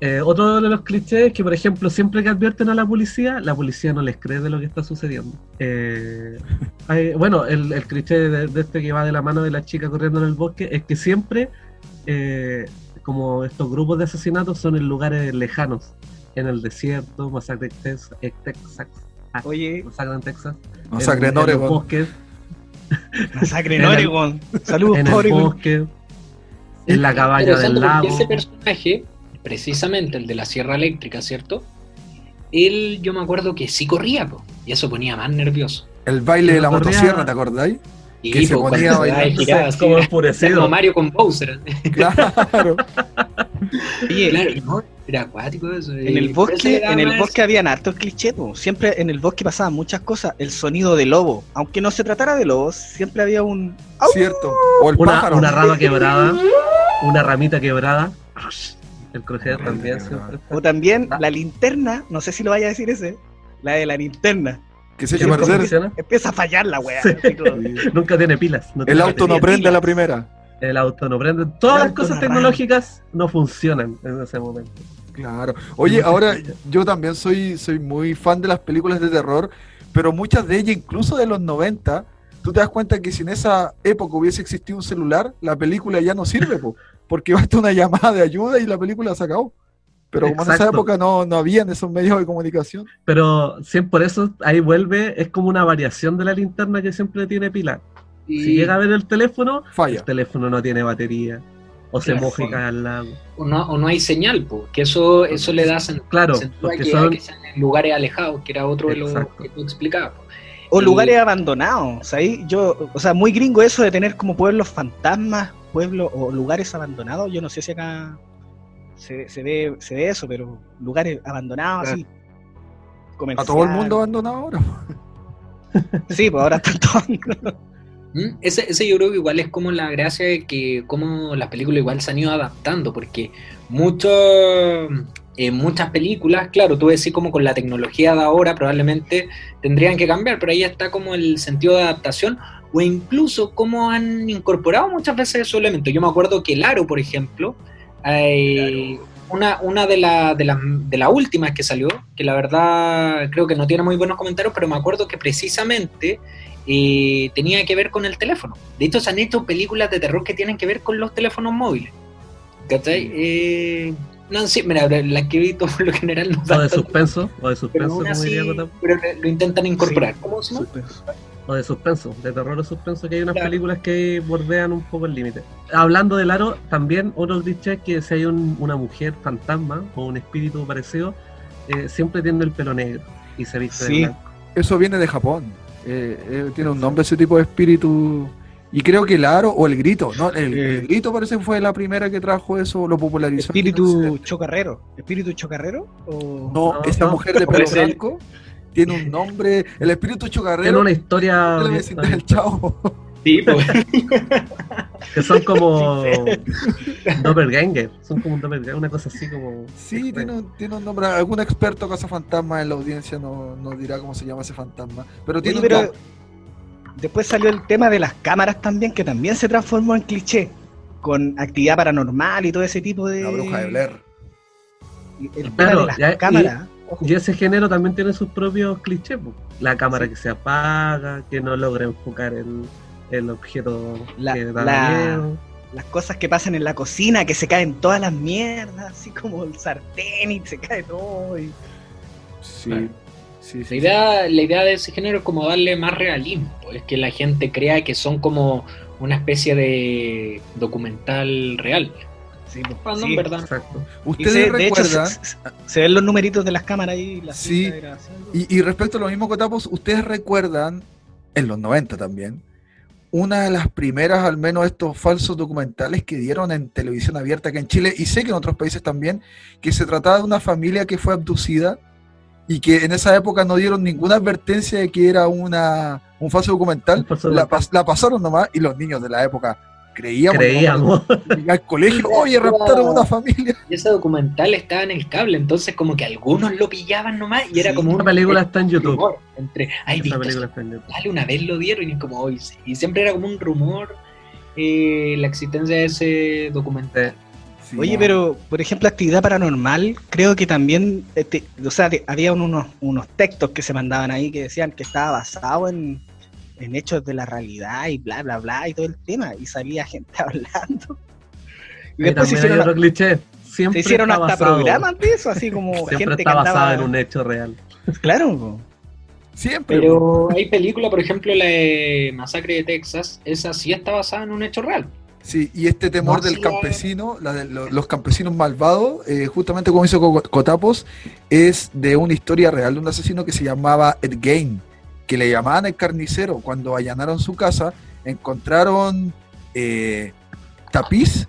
Speaker 4: Eh, otro de los clichés es que, por ejemplo, siempre que advierten a la policía, la policía no les cree de lo que está sucediendo. Eh, hay- bueno, el, el cliché de, de este que va de la mano de la chica corriendo en el bosque es que siempre, eh, como estos grupos de asesinatos, son en lugares lejanos, en el desierto, masacre en Tex- en Texas, ah,
Speaker 3: Oye,
Speaker 4: masacre en Texas,
Speaker 2: Masacre en, Oregon.
Speaker 4: bosques,
Speaker 3: masacre en Oregon. Saludos
Speaker 4: en el
Speaker 3: Oregon.
Speaker 4: bosque, en la cabaña del lago.
Speaker 5: ese personaje, precisamente el de la sierra eléctrica, ¿cierto? Él, yo me acuerdo que sí corría, po, y eso ponía más nervioso.
Speaker 2: El baile de la
Speaker 4: Corría-
Speaker 2: motosierra, ¿te acordáis?
Speaker 5: Y
Speaker 2: Que se
Speaker 5: po,
Speaker 2: ponía
Speaker 4: como
Speaker 5: era
Speaker 4: enfurecido.
Speaker 5: como Mario con Bowser.
Speaker 2: Claro.
Speaker 3: Oye,
Speaker 5: Claro, no, era acuático eso.
Speaker 3: En el bosque, en el bosque habían hartos clichés, siempre en el bosque pasaban muchas cosas. El sonido de lobo, aunque no se tratara de lobos, siempre había un ¡Au!
Speaker 2: Cierto. O el
Speaker 4: una,
Speaker 2: pájaro.
Speaker 4: una rama quebrada, una ramita quebrada. El crujir también siempre.
Speaker 3: o también
Speaker 4: Ah.
Speaker 3: la linterna, no sé si lo vaya a decir ese, la de la linterna.
Speaker 2: Que se
Speaker 4: ¿Qué
Speaker 2: echa a
Speaker 4: más
Speaker 2: perder.
Speaker 4: funciona?
Speaker 3: Empieza a fallar la wea.
Speaker 4: Sí.
Speaker 3: como-
Speaker 4: Nunca tiene pilas. no
Speaker 2: El auto no prende a la
Speaker 3: pilas.
Speaker 2: primera.
Speaker 4: El auto no prende. Todas las cosas
Speaker 3: no
Speaker 4: tecnológicas no funcionan en ese momento.
Speaker 2: Claro. Oye, ahora yo también soy, soy muy fan de las películas de terror, pero muchas de ellas, incluso de los 90, tú te das cuenta que si en esa época hubiese existido un celular, la película ya no sirve, po, porque basta una llamada de ayuda y la película se acabó. Pero como en esa
Speaker 4: Exacto.
Speaker 2: época no, no habían esos medios de comunicación.
Speaker 4: Pero siempre por eso ahí vuelve, es como una variación de la linterna que siempre tiene pila.
Speaker 5: y-
Speaker 4: Si llega a ver el teléfono,
Speaker 2: Falla.
Speaker 4: el teléfono no tiene batería. O se
Speaker 5: Claro.
Speaker 4: moja y cae al lago.
Speaker 5: o, no, o no hay señal, po, que eso, eso le da sen-
Speaker 4: Claro,
Speaker 5: sentido a
Speaker 4: porque
Speaker 5: que,
Speaker 4: son-
Speaker 5: que sean en lugares alejados, que era otro de lo
Speaker 4: Exacto.
Speaker 5: que tú explicabas. po.
Speaker 3: O
Speaker 5: Y-
Speaker 3: lugares abandonados. ¿sabes? Yo, o sea, muy gringo eso de tener como pueblos fantasmas pueblos o lugares abandonados. Yo no sé si acá se, se ve, se ve eso, pero lugares abandonados así.
Speaker 2: A todo el mundo abandonado ahora.
Speaker 3: Sí, pues ahora están todos.
Speaker 5: ¿Mm? Ese, ese yo creo que igual es como la gracia de que como las películas igual se han ido adaptando, porque mucho, eh, muchas películas, claro, tú decís como con la tecnología de ahora probablemente tendrían que cambiar, pero ahí está como el sentido de adaptación o incluso cómo han incorporado muchas veces esos elementos. Yo me acuerdo que el aro, por ejemplo, eh, una, una de, la- de, las de las últimas que salió, que la verdad creo que no tiene muy buenos comentarios, pero me acuerdo que precisamente eh, tenía que ver con el teléfono. De hecho, se han hecho películas de terror que tienen que ver con los teléfonos móviles. ¿Cachai? Eh, no, sí, mira, las que he visto por lo general no
Speaker 4: O de suspenso, o de
Speaker 5: pero
Speaker 4: suspenso,
Speaker 5: aún
Speaker 4: como
Speaker 5: así,
Speaker 4: diría
Speaker 5: pero lo- intentan incorporar.
Speaker 3: Sí.
Speaker 5: ¿Cómo se llama?
Speaker 4: O de suspenso, de terror o suspenso, que hay unas
Speaker 5: Claro.
Speaker 4: películas que bordean un poco el límite. Hablando del aro, también otro cliché es que si hay un- una mujer fantasma o un espíritu parecido, eh, siempre tiene el pelo negro y se viste
Speaker 3: Sí.
Speaker 4: de blanco.
Speaker 2: Eso viene de Japón. Eh, eh, tiene un nombre ese tipo de espíritu. Y creo que el aro o el grito, ¿no? El,
Speaker 3: Eh.
Speaker 2: el grito parece que fue la primera que trajo eso, lo popularizó.
Speaker 3: Espíritu chocarrero. ¿Espíritu chocarrero? O...
Speaker 2: No,
Speaker 4: No,
Speaker 2: esa
Speaker 4: no.
Speaker 2: mujer de pelo
Speaker 5: ser.
Speaker 2: Tiene un nombre. El espíritu
Speaker 4: Tiene
Speaker 2: chocarrero.
Speaker 4: una historia
Speaker 2: del chavo.
Speaker 5: Sí, pues.
Speaker 4: que son como doppelganger, son como un doppelganger, una cosa así como...
Speaker 2: Sí, tiene un, tiene un nombre. Algún experto fantasma en la audiencia no- nos dirá cómo se llama ese fantasma. Pero tiene un
Speaker 3: pero después salió el tema de las cámaras también, que también se transformó en cliché. Con actividad paranormal y todo ese tipo de.
Speaker 2: La bruja de Blair.
Speaker 3: El tema
Speaker 4: Claro,
Speaker 3: de las
Speaker 4: ya-
Speaker 3: cámaras.
Speaker 4: Y ese género también tiene sus propios clichés. po. La cámara que se apaga, que no logra enfocar el, el objeto
Speaker 3: La-
Speaker 4: que da
Speaker 3: la-
Speaker 4: miedo.
Speaker 3: Las cosas que pasan en la cocina, que se caen todas las mierdas, así como el sartén y se cae todo. y-
Speaker 2: Sí.
Speaker 5: Claro.
Speaker 2: Sí, sí,
Speaker 5: La
Speaker 2: sí.
Speaker 5: idea, la idea de ese género es como darle más realismo, es que la gente crea que son como una especie de documental real.
Speaker 3: Sí, pues, sí.
Speaker 5: verdad.
Speaker 4: Exacto.
Speaker 2: Ustedes
Speaker 3: se- de hecho,
Speaker 2: recuerdan.
Speaker 3: se, ven los numeritos de las cámaras ahí. La
Speaker 2: Sí.
Speaker 3: de.
Speaker 2: Y, y respecto a lo mismo, Cotapos, ¿ustedes recuerdan, en los 90 también, una de las primeras, al menos estos falsos documentales que dieron en televisión abierta acá en Chile, y sé que en otros países también, que se trataba de una familia que fue abducida y que en esa época no dieron ninguna advertencia de que era una, un falso documental,
Speaker 4: Un falso
Speaker 2: la,
Speaker 4: documental.
Speaker 2: pas- la pasaron nomás y los niños de la época creíamos,
Speaker 4: Creíamos.
Speaker 2: al colegio, oye, raptaron a una familia.
Speaker 5: Y ese documental estaba en el cable, entonces como que algunos lo pillaban nomás y era
Speaker 3: Sí,
Speaker 5: como
Speaker 4: Esta
Speaker 5: un
Speaker 4: película está en YouTube.
Speaker 5: rumor entre, ay,
Speaker 4: Esta
Speaker 5: viste,
Speaker 4: película está en YouTube.
Speaker 5: dale, una vez lo dieron y es como hoy, y siempre era como un rumor eh, la existencia de ese documental.
Speaker 2: Sí,
Speaker 3: Oye,
Speaker 2: no.
Speaker 3: pero por ejemplo, actividad paranormal, creo que también, este, o sea, había unos, unos textos que se mandaban ahí que decían que estaba basado en, en hechos de la realidad y bla, bla, bla, y todo el tema, y salía gente hablando. Y después
Speaker 4: hay
Speaker 3: hicieron,
Speaker 4: otro cliché.
Speaker 3: se
Speaker 4: Siempre
Speaker 3: hicieron hasta
Speaker 4: basado-
Speaker 3: programas de eso, así como
Speaker 4: Siempre
Speaker 3: gente que
Speaker 4: está basado
Speaker 3: andaba...
Speaker 4: en un hecho real.
Speaker 3: Claro.
Speaker 2: Siempre.
Speaker 5: Pero hay película, por ejemplo, la de Masacre de Texas, esa sí está basada en un hecho real.
Speaker 2: Sí, y este temor
Speaker 5: No,
Speaker 2: del
Speaker 5: sí,
Speaker 2: campesino, la de lo- los campesinos malvados, eh, justamente como hizo Co- Cotapos, es de una historia real de un asesino que se llamaba Ed Gein, que le llamaban el carnicero. Cuando allanaron su casa, encontraron eh, tapiz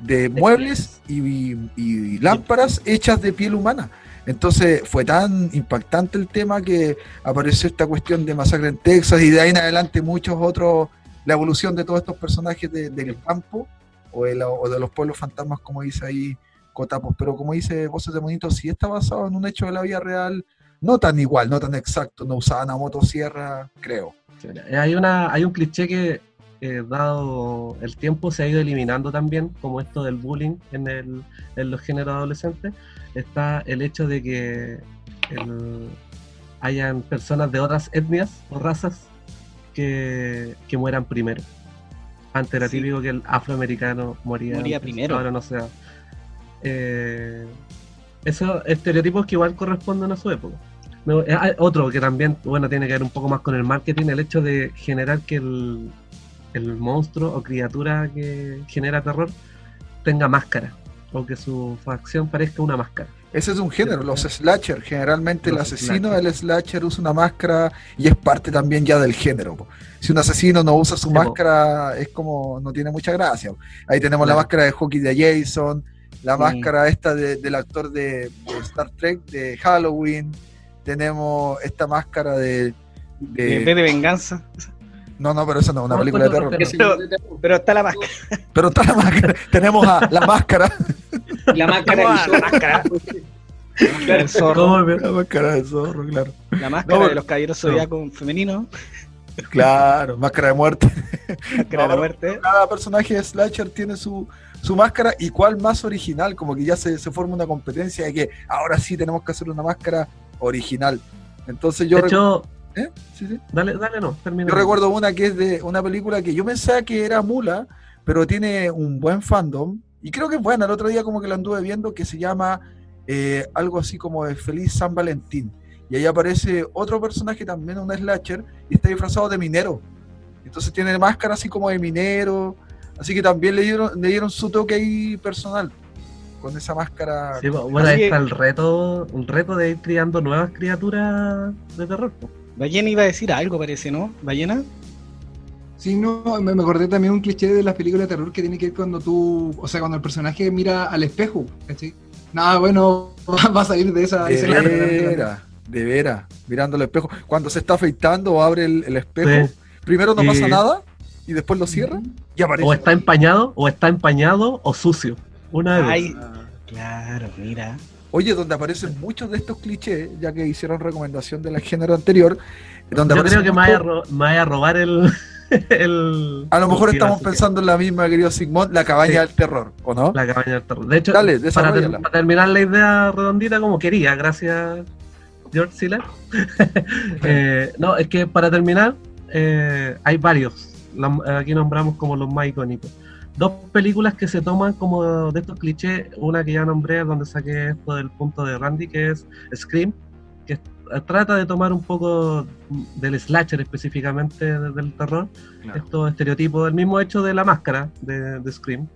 Speaker 2: de muebles y, y lámparas hechas de piel humana. Entonces fue tan impactante el tema que apareció esta cuestión de masacre en Texas y de ahí en adelante muchos otros la evolución de todos estos personajes de- del campo o de, la- o de los pueblos fantasmas, como dice ahí Cotapos. Pero como dice Voces de Monito, sí está basado en un hecho de la vida real, no tan igual, no tan exacto, no usaban a motosierra, creo.
Speaker 4: Hay, una, hay un cliché que, eh, dado el tiempo, se ha ido eliminando también, como esto del bullying en, el, en los géneros adolescentes. Está el hecho de que el- hayan personas de otras etnias o razas que, que mueran primero. Antes era
Speaker 3: Sí.
Speaker 4: típico que el afroamericano moría,
Speaker 3: Moría
Speaker 4: antes,
Speaker 3: primero.
Speaker 4: Ahora no sea. Eh, esos estereotipos que igual corresponden a su época. No, eh, hay otro que también, bueno, tiene que ver un poco más con el marketing, el hecho de generar que el, el monstruo o criatura que genera terror tenga máscara, o que su facción parezca una máscara.
Speaker 2: Ese es un género, los slasher. Generalmente el asesino
Speaker 4: slasher.
Speaker 2: del slasher usa una máscara y es parte también ya del género. po. Si un asesino no usa su
Speaker 4: Sí, po.
Speaker 2: máscara, es como, no tiene mucha gracia. po. Ahí tenemos la máscara de hockey de Jason, la
Speaker 3: Sí.
Speaker 2: máscara esta de- del actor de, de Star Trek, de Halloween. Tenemos esta máscara de... de-
Speaker 3: En vez de venganza.
Speaker 2: no, no, pero eso no es una
Speaker 4: No,
Speaker 2: película de terror.
Speaker 3: Pero, pero está la máscara.
Speaker 2: Pero está la máscara. tenemos a la máscara.
Speaker 5: La máscara del
Speaker 3: la
Speaker 5: zorro.
Speaker 3: máscara. El zorro.
Speaker 4: ¿Cómo me-
Speaker 2: La máscara de zorro, claro.
Speaker 3: La máscara
Speaker 2: No,
Speaker 3: de los caballeros zodiacos femeninos.
Speaker 2: Claro, máscara de muerte.
Speaker 3: Máscara de la muerte.
Speaker 2: cada personaje de Slasher tiene su, su máscara y cuál más original, como que ya se, se forma una competencia de que ahora sí tenemos que hacer una máscara original. Entonces yo,
Speaker 4: De hecho,
Speaker 2: ¿Eh? Sí, sí.
Speaker 4: dale, dale, no, termina.
Speaker 2: yo recuerdo una que es de una película que yo pensaba que era mula, pero tiene un buen fandom y creo que es buena. El otro día como que la anduve viendo que se llama eh, algo así como de Feliz San Valentín. Y ahí aparece otro personaje también, un slasher, y está disfrazado de minero. Entonces tiene máscara así como de minero. Así que también le dieron, le dieron su toque ahí personal. Con esa máscara.
Speaker 4: Sí, bueno, ahí está el reto, un reto de ir criando nuevas criaturas de terror.
Speaker 3: Ballena iba a decir algo, parece, ¿no? Ballena.
Speaker 6: Sí, no, me, me acordé también un cliché de las películas de terror que tiene que ver cuando tú, o sea, cuando el personaje mira al espejo, ¿cachai? Nada, bueno, va a salir de esa...
Speaker 2: de
Speaker 6: ese-
Speaker 2: veras, de veras, mirando al espejo. Cuando se está afeitando o abre el, el espejo,
Speaker 4: Sí.
Speaker 2: primero no pasa nada y después lo cierra y aparece.
Speaker 4: O está empañado, o está empañado, o sucio. Una de.
Speaker 3: Ay, claro, mira.
Speaker 2: Oye, donde aparecen muchos de estos clichés, ya que hicieron recomendación del género anterior, donde
Speaker 4: Yo creo que me vaya, a ro- me vaya a robar el. el
Speaker 2: a lo mejor estamos pensando en la misma, querido Sigmund, la cabaña
Speaker 4: Sí.
Speaker 2: del terror, ¿o no?
Speaker 4: La cabaña del terror. De hecho,
Speaker 2: Dale,
Speaker 4: para,
Speaker 2: desarrollala.
Speaker 4: ter- para terminar la idea redondita como quería, gracias George Siller. Eh, no, es que para terminar, eh, hay varios. La- aquí nombramos como los más icónicos. Dos películas que se toman como de estos clichés, una que ya nombré, donde saqué esto del punto de Randy, que es Scream, que es- trata de tomar un poco del slasher específicamente de- del terror, estos estereotipos, del mismo hecho de la máscara de, de Scream.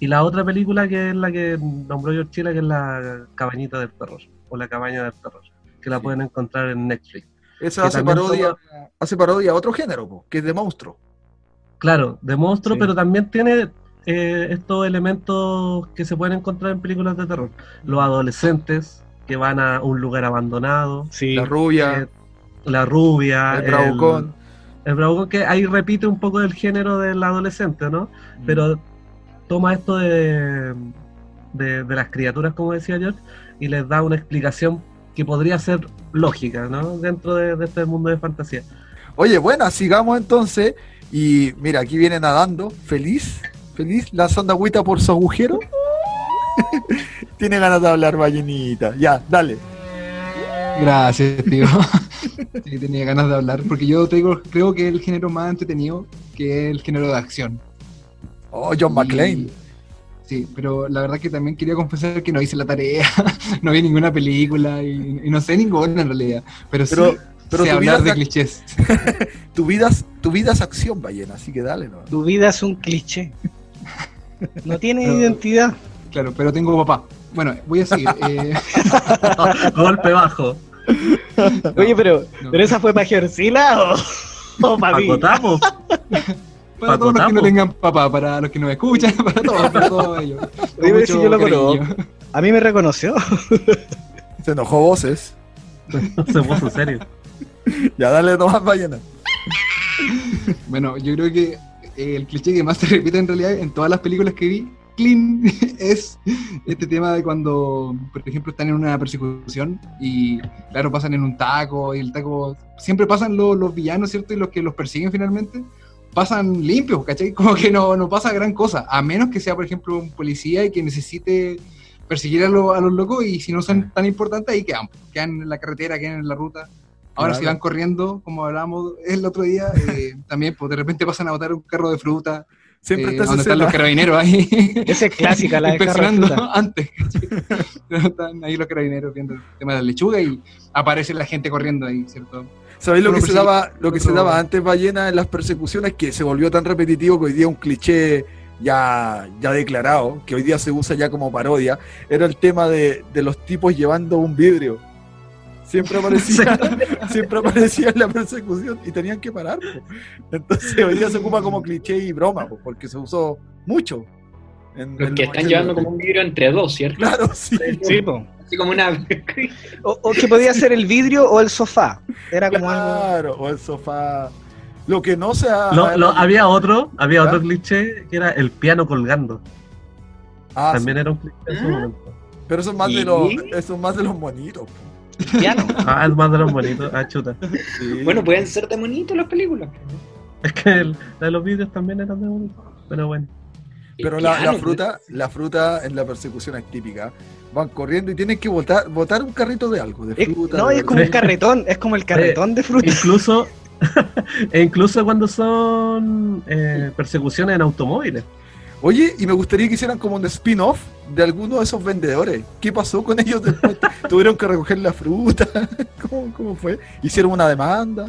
Speaker 4: Y la otra película que es la que nombró George Chile, que es la Cabañita del Terror, o la Cabaña del Terror, que la
Speaker 2: Sí.
Speaker 4: pueden encontrar en Netflix. Que
Speaker 2: hace parodia, hace parodia a otro género, po, que es de monstruo.
Speaker 4: Claro, de monstruo,
Speaker 6: Sí.
Speaker 4: pero también tiene eh, estos elementos que se pueden encontrar en películas de terror. Los adolescentes que van a un lugar abandonado,
Speaker 3: Sí.
Speaker 2: La rubia,
Speaker 4: eh, la rubia,
Speaker 2: el bravucón.
Speaker 4: el bravucón que ahí repite un poco del género del adolescente, ¿no?
Speaker 2: Mm.
Speaker 4: pero toma esto de, de, de las criaturas, como decía George, y les da una explicación que podría ser lógica, ¿no? Dentro de, de este mundo de fantasía.
Speaker 2: Oye, bueno, sigamos entonces. Y mira, aquí viene nadando, feliz, feliz, lanzando agüita por su agujero. Tiene ganas de hablar, ballenita. Ya, dale.
Speaker 6: Gracias, tío. sí, tenía ganas de hablar, porque yo tengo, creo que es el género más entretenido, que es el género de acción.
Speaker 2: Oh, John McClane.
Speaker 6: Sí, pero la verdad que también quería confesar que no hice la tarea, no vi ninguna película y, y no sé ninguna en realidad, pero,
Speaker 2: Pero-
Speaker 6: sí
Speaker 2: pero
Speaker 6: sé
Speaker 2: tu vida
Speaker 6: hablar de
Speaker 2: es-
Speaker 6: clichés.
Speaker 2: Tu vida, es- tu vida es acción, ballena, así que dale, ¿no?
Speaker 3: Tu vida es un cliché. No tiene
Speaker 6: Pero-
Speaker 3: identidad.
Speaker 6: Claro, pero tengo papá. Bueno, voy a seguir. eh,
Speaker 4: Golpe bajo.
Speaker 3: Oye, pero,
Speaker 6: no.
Speaker 3: ¿pero esa fue para Georgila o, o para mí?
Speaker 4: Acotamos.
Speaker 6: para todos los que no tengan papá, para los que nos escuchan, para todos, para todos ellos.
Speaker 3: Pero si yo lo
Speaker 6: cariño.
Speaker 3: conozco. A mí me reconoció.
Speaker 2: Se enojó voces.
Speaker 4: Se puso serio.
Speaker 2: Ya dale nomás, ballena.
Speaker 6: Bueno, yo creo que eh, el cliché que más se repite en realidad en todas las películas que vi, clean, es este tema de cuando, por ejemplo, están en una persecución y, claro, pasan en un taco y el taco, siempre pasan los, los villanos, ¿cierto? Y los que los persiguen finalmente, pasan limpios, ¿cachai? Como que no, no pasa gran cosa, a menos que sea, por ejemplo, un policía y que necesite perseguir a, lo- a los locos y si no son tan importantes, ahí quedan, quedan en la carretera, quedan en la ruta. Ahora si van corriendo, como hablábamos el otro día, eh, también pues de repente pasan a botar un carro de fruta,
Speaker 2: Siempre
Speaker 6: eh,
Speaker 2: está esa
Speaker 6: donde están los carabineros ahí.
Speaker 3: Esa es clásica, la de carro de
Speaker 6: inspeccionando
Speaker 3: fruta.
Speaker 6: antes. están ahí los carabineros viendo el tema de la lechuga y aparece la gente corriendo ahí, ¿cierto?
Speaker 2: ¿Sabéis lo que se daba, lo que se daba antes ballena en las persecuciones que se volvió tan repetitivo que hoy día es un cliché ya, ya declarado, que hoy día se usa ya como parodia, era el tema de, de los tipos llevando un vidrio. Siempre aparecía, siempre aparecía en la persecución y tenían que parar. po. Entonces hoy día se ocupa como cliché y broma, po, porque se usó mucho. en-
Speaker 5: Los
Speaker 2: en
Speaker 5: que están
Speaker 2: 80.
Speaker 5: llevando como un vidrio entre dos, ¿cierto?
Speaker 2: Claro, sí.
Speaker 3: Sí, po.
Speaker 5: Así como una.
Speaker 3: O, o que podía ser el vidrio o el sofá. Era como algo.
Speaker 2: Claro, o el sofá. Lo que no se ha.
Speaker 4: Lo- lo- había otro, había otro cliché que era el piano colgando.
Speaker 2: Ah,
Speaker 4: También
Speaker 2: sí.
Speaker 4: era un cliché en su
Speaker 5: Ah.
Speaker 4: momento.
Speaker 2: Pero eso es más de los, eso es más de los monitos. po.
Speaker 3: Piano.
Speaker 4: Ah, es más de los bonitos. Ah, chuta.
Speaker 2: Sí.
Speaker 5: Bueno, pueden ser de monitos las películas.
Speaker 4: Es que el- la de los vídeos también eran de bonitos. Pero bueno.
Speaker 2: Pero la, fruta, la fruta en la persecución es típica. Van corriendo y tienen que botar, botar un carrito de algo, de
Speaker 3: Es-
Speaker 2: fruta.
Speaker 3: no,
Speaker 2: de
Speaker 3: es como un carretón. Es como el carretón de fruta.
Speaker 4: Incluso, e incluso cuando son eh, persecuciones en automóviles.
Speaker 2: Oye, y me gustaría que hicieran como un spin-off de alguno de esos vendedores. ¿Qué pasó con ellos después? ¿Tuvieron que recoger la fruta? ¿Cómo, cómo fue? ¿Hicieron una demanda?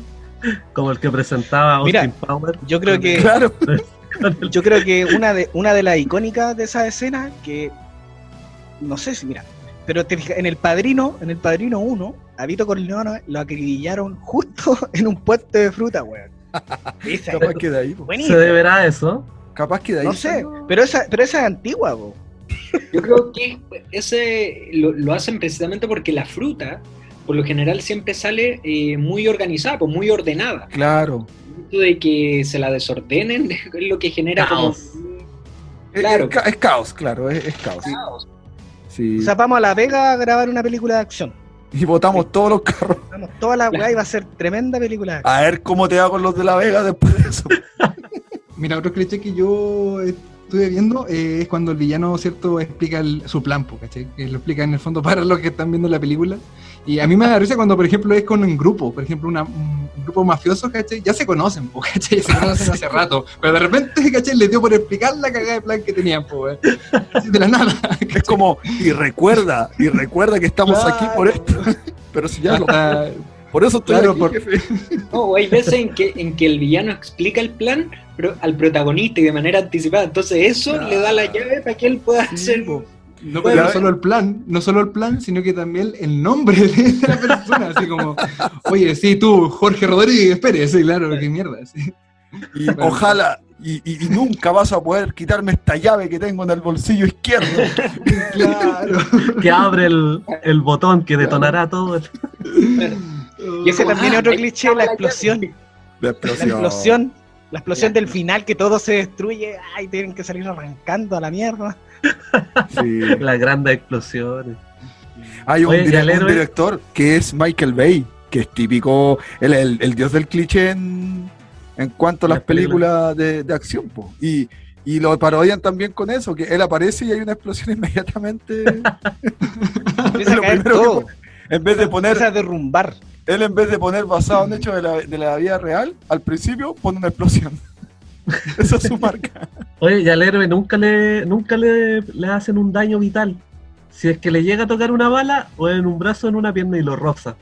Speaker 4: Como el que presentaba
Speaker 3: Mira,
Speaker 4: Austin Power.
Speaker 3: Yo creo que
Speaker 2: Claro.
Speaker 3: yo creo que una de una de las icónicas de esa escena que no sé si mira, pero te fijas, en el Padrino, en el Padrino 1, a Vito Corleone lo acribillaron justo en un puesto de fruta, weón.
Speaker 2: Ahí.
Speaker 4: ¿Se deberá a eso?
Speaker 2: Capaz que de ahí.
Speaker 3: No sé,
Speaker 2: salió.
Speaker 3: pero esa, pero esa es antigua, po.
Speaker 5: Yo creo que ese lo, lo hacen precisamente porque la fruta, por lo general, siempre sale eh, muy organizada, pues muy ordenada.
Speaker 2: Claro.
Speaker 5: De que se la desordenen es lo que genera
Speaker 4: Caos.
Speaker 5: como.
Speaker 2: Es-
Speaker 5: Claro.
Speaker 2: Es, ca- es caos, claro, es, es caos.
Speaker 5: Caos.
Speaker 2: Sí.
Speaker 3: O sea, vamos a La Vega a grabar una película de acción.
Speaker 2: Y botamos todos los carros.
Speaker 3: Vamos, toda la weá y va a ser tremenda película de acción.
Speaker 2: A ver cómo te va con los de La Vega después de eso.
Speaker 6: Mira, otro cliché que yo estuve viendo eh, es cuando el villano, ¿cierto?, explica el- su plan, ¿cachai? Que lo explica en el fondo para los que están viendo la película. Y a mí me da risa cuando, por ejemplo, es con un grupo, por ejemplo, una- un grupo mafioso, ¿cachai? Ya se conocen, po, ¿cachai? Se conocen hace rato. Pero de repente, ¿cachai? Les dio por explicar la cagada de plan que tenían, po. Así De la nada.
Speaker 2: Es como, y recuerda, y recuerda que estamos aquí por esto. Pero si ya lo, por eso estoy
Speaker 6: Claro,
Speaker 2: aquí,
Speaker 6: por-
Speaker 2: jefe.
Speaker 5: No, hay veces en que, en que el villano explica el plan pero al protagonista y de manera anticipada. Entonces eso le da la llave para que él pueda hacer.
Speaker 6: No, solo el plan, no solo el plan, sino que también el nombre de la persona, así como, oye, sí, tú, Jorge Rodríguez, espere, sí, claro, qué mierda, sí.
Speaker 2: Y ojalá, y, y- y nunca vas a poder quitarme esta llave que tengo en el bolsillo izquierdo.
Speaker 6: Claro.
Speaker 4: Que abre el, el botón que detonará todo. el-
Speaker 5: Y es
Speaker 3: Ese también
Speaker 5: ah,
Speaker 3: es otro
Speaker 5: ahí
Speaker 3: cliché, la explosión.
Speaker 2: La
Speaker 3: La explosión. La explosión del final que todo se destruye. Ay, tienen que salir arrancando a la mierda.
Speaker 2: Sí.
Speaker 4: Las grandes explosiones.
Speaker 2: Hay un,
Speaker 4: Oye,
Speaker 2: un director que es Michael Bay, que es típico, el, el- el dios del cliché en, en cuanto a las
Speaker 4: Las películas.
Speaker 2: películas de, de acción. po. Y, y lo parodian también con eso, que él aparece y hay una explosión inmediatamente. Lo que en vez de poner,
Speaker 3: Empieza a derrumbar.
Speaker 2: él en vez de poner basado en hechos de la, de la vida real, al principio pone una explosión. Esa es su marca.
Speaker 4: Oye, y al héroe nunca le, nunca le, le hacen un daño vital. Si es que le llega a tocar una bala, o en un brazo, o en una pierna y lo roza.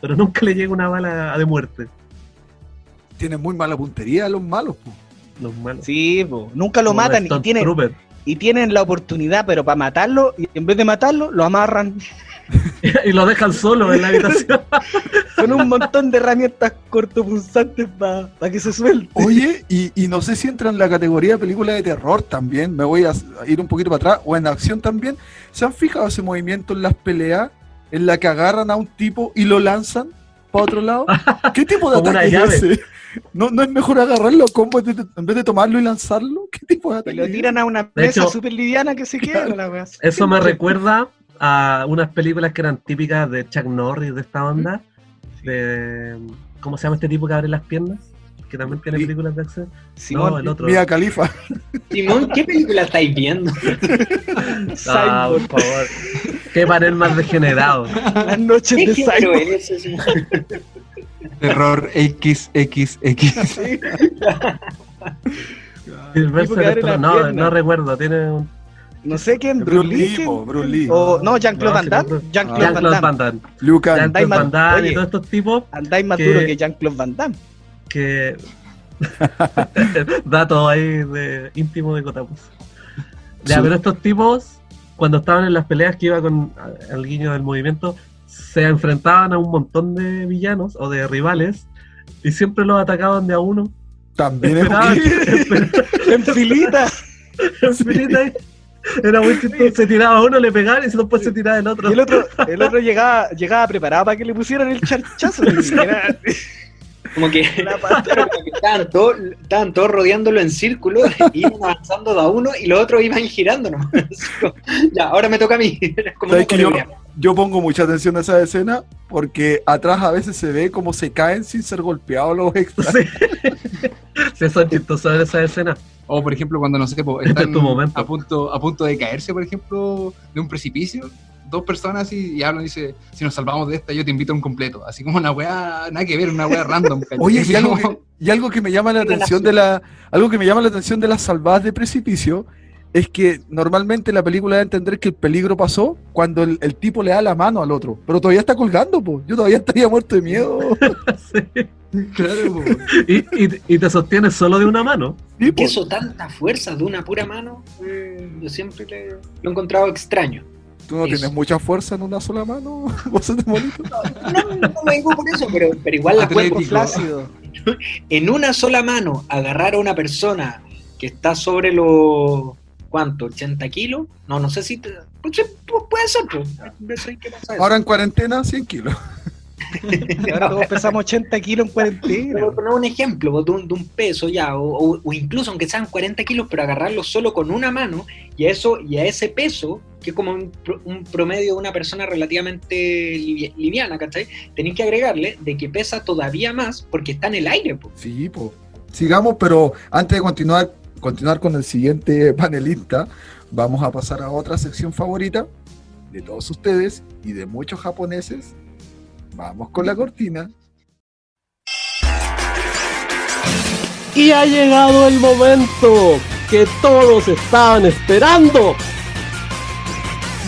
Speaker 4: Pero nunca le llega una bala de muerte.
Speaker 2: Tienen muy mala puntería los malos. po.
Speaker 4: Los malos.
Speaker 3: Sí, po. nunca lo
Speaker 4: Como
Speaker 3: matan y tienen, y tienen la oportunidad, pero para matarlo, y en vez de matarlo, lo amarran
Speaker 4: y lo dejan solo en la habitación.
Speaker 3: con un montón de herramientas cortopunzantes para que se suelte.
Speaker 2: Oye, y, y no sé si entra en la categoría de película de terror también, me voy a ir un poquito para atrás, o en acción también. ¿Se han fijado ese movimiento en las peleas en la que agarran a un tipo y lo lanzan para otro lado? ¿Qué tipo de ataque
Speaker 4: llave.
Speaker 2: es ese? ¿No, ¿No es mejor agarrarlo como en vez de- en vez de tomarlo y lanzarlo? ¿Qué tipo de ataque?
Speaker 3: lo tiran a una mesa súper liviana que se queda la wea.
Speaker 4: Eso me recuerda a unas películas que eran típicas de Chuck Norris de esta onda. De, ¿Cómo se llama este tipo que abre las piernas? Que también tiene
Speaker 2: Sí.
Speaker 4: películas de acción.
Speaker 3: Simón,
Speaker 4: no, el otro.
Speaker 2: Mía Califa.
Speaker 5: Simón, ¿qué película estáis viendo?
Speaker 4: Ah, por favor. Qué panel más degenerado.
Speaker 3: las noches
Speaker 5: ¿Qué
Speaker 3: de
Speaker 5: género
Speaker 6: Terror XXX.
Speaker 4: Stallone, no, recuerdo. Tiene un.
Speaker 3: No sé quién,
Speaker 2: Bruce.
Speaker 3: O, no, Jean-Claude
Speaker 4: No,
Speaker 3: Van Damme. Jean-Claude Van Damme.
Speaker 4: Van Damme. Jean-Claude Van y todos estos tipos
Speaker 3: Andáis más
Speaker 4: Que-
Speaker 3: duro que Jean-Claude Van Damme.
Speaker 4: que Dato ahí de íntimo de Cotapus. Ya,
Speaker 2: Sí.
Speaker 4: pero estos tipos, cuando estaban en las peleas que iba con el guiño del movimiento, se enfrentaban a un montón de villanos o de rivales y siempre los atacaban de a uno.
Speaker 2: También es
Speaker 4: Esperaban, esperaban
Speaker 3: En filita.
Speaker 4: en filita. Era muy chistoso, se tiraba uno, le pegaban y después se tiraba el otro.
Speaker 3: Y el otro, el otro llegaba, llegaba preparado para que le pusieran el charchazo.
Speaker 5: Como que, como estaban, todos, estaban todos rodeándolo en círculo, iban avanzando de a uno y los otros iban girando nomás. Así como, ya, ahora me toca a mí. Como
Speaker 2: ¿Sabes
Speaker 5: una
Speaker 2: que yo, yo pongo mucha atención a esa escena porque atrás a veces se ve cómo se caen sin ser golpeados los extras.
Speaker 4: Sí. Sí, son chistosos en esa escena.
Speaker 6: O por ejemplo, cuando no sé, po,
Speaker 4: Este
Speaker 6: están
Speaker 4: es tu momento.
Speaker 6: a punto, a punto de caerse, por ejemplo, de un precipicio, dos personas y, y hablan y dice, si nos salvamos de esta, yo te invito a un completo. Así como una weá, nada que ver, una weá random. ¿cachai?
Speaker 2: Oye, y algo, que, y algo que me llama la atención de la, algo que me llama la atención de las salvadas de precipicio es que normalmente la película da a entender que el peligro pasó cuando el, el tipo le da la mano al otro, pero todavía está colgando, pues. Yo todavía estaría muerto de miedo.
Speaker 4: Sí.
Speaker 6: Claro, po.
Speaker 4: Y, y- y te sostienes solo de una mano.
Speaker 5: ¿Qué eso tanta fuerza de una pura mano? Eh, yo siempre le- lo he encontrado extraño.
Speaker 2: Tú no
Speaker 5: Eso.
Speaker 2: tienes mucha fuerza en una sola mano. Vos sos bonito.
Speaker 5: No, no me digo por eso, pero, pero igual la cuerpo
Speaker 3: Flácido.
Speaker 5: en una sola mano agarrar a una persona que está sobre los ¿cuánto? 80 kilos no no sé si te- pues, puede ser pues.
Speaker 2: Ahora en cuarentena, 100 kilos.
Speaker 3: Y ahora todos pesamos 80 kilos en cuarentena.
Speaker 5: Pero poner un ejemplo de un, de un peso ya, o, o- o incluso aunque sean 40 kilos, pero agarrarlo solo con una mano, y a eso, y a ese peso, que es como un, pro- un promedio de una persona relativamente livi- liviana, ¿cachai? Tenéis que agregarle de que pesa todavía más porque está en el aire, pues.
Speaker 2: Sí, pues. Sigamos, pero antes de continuar, continuar con el siguiente panelista, vamos a pasar a otra sección favorita de todos ustedes y de muchos japoneses. Vamos con la cortina.
Speaker 4: Y ha llegado el momento que todos estaban esperando.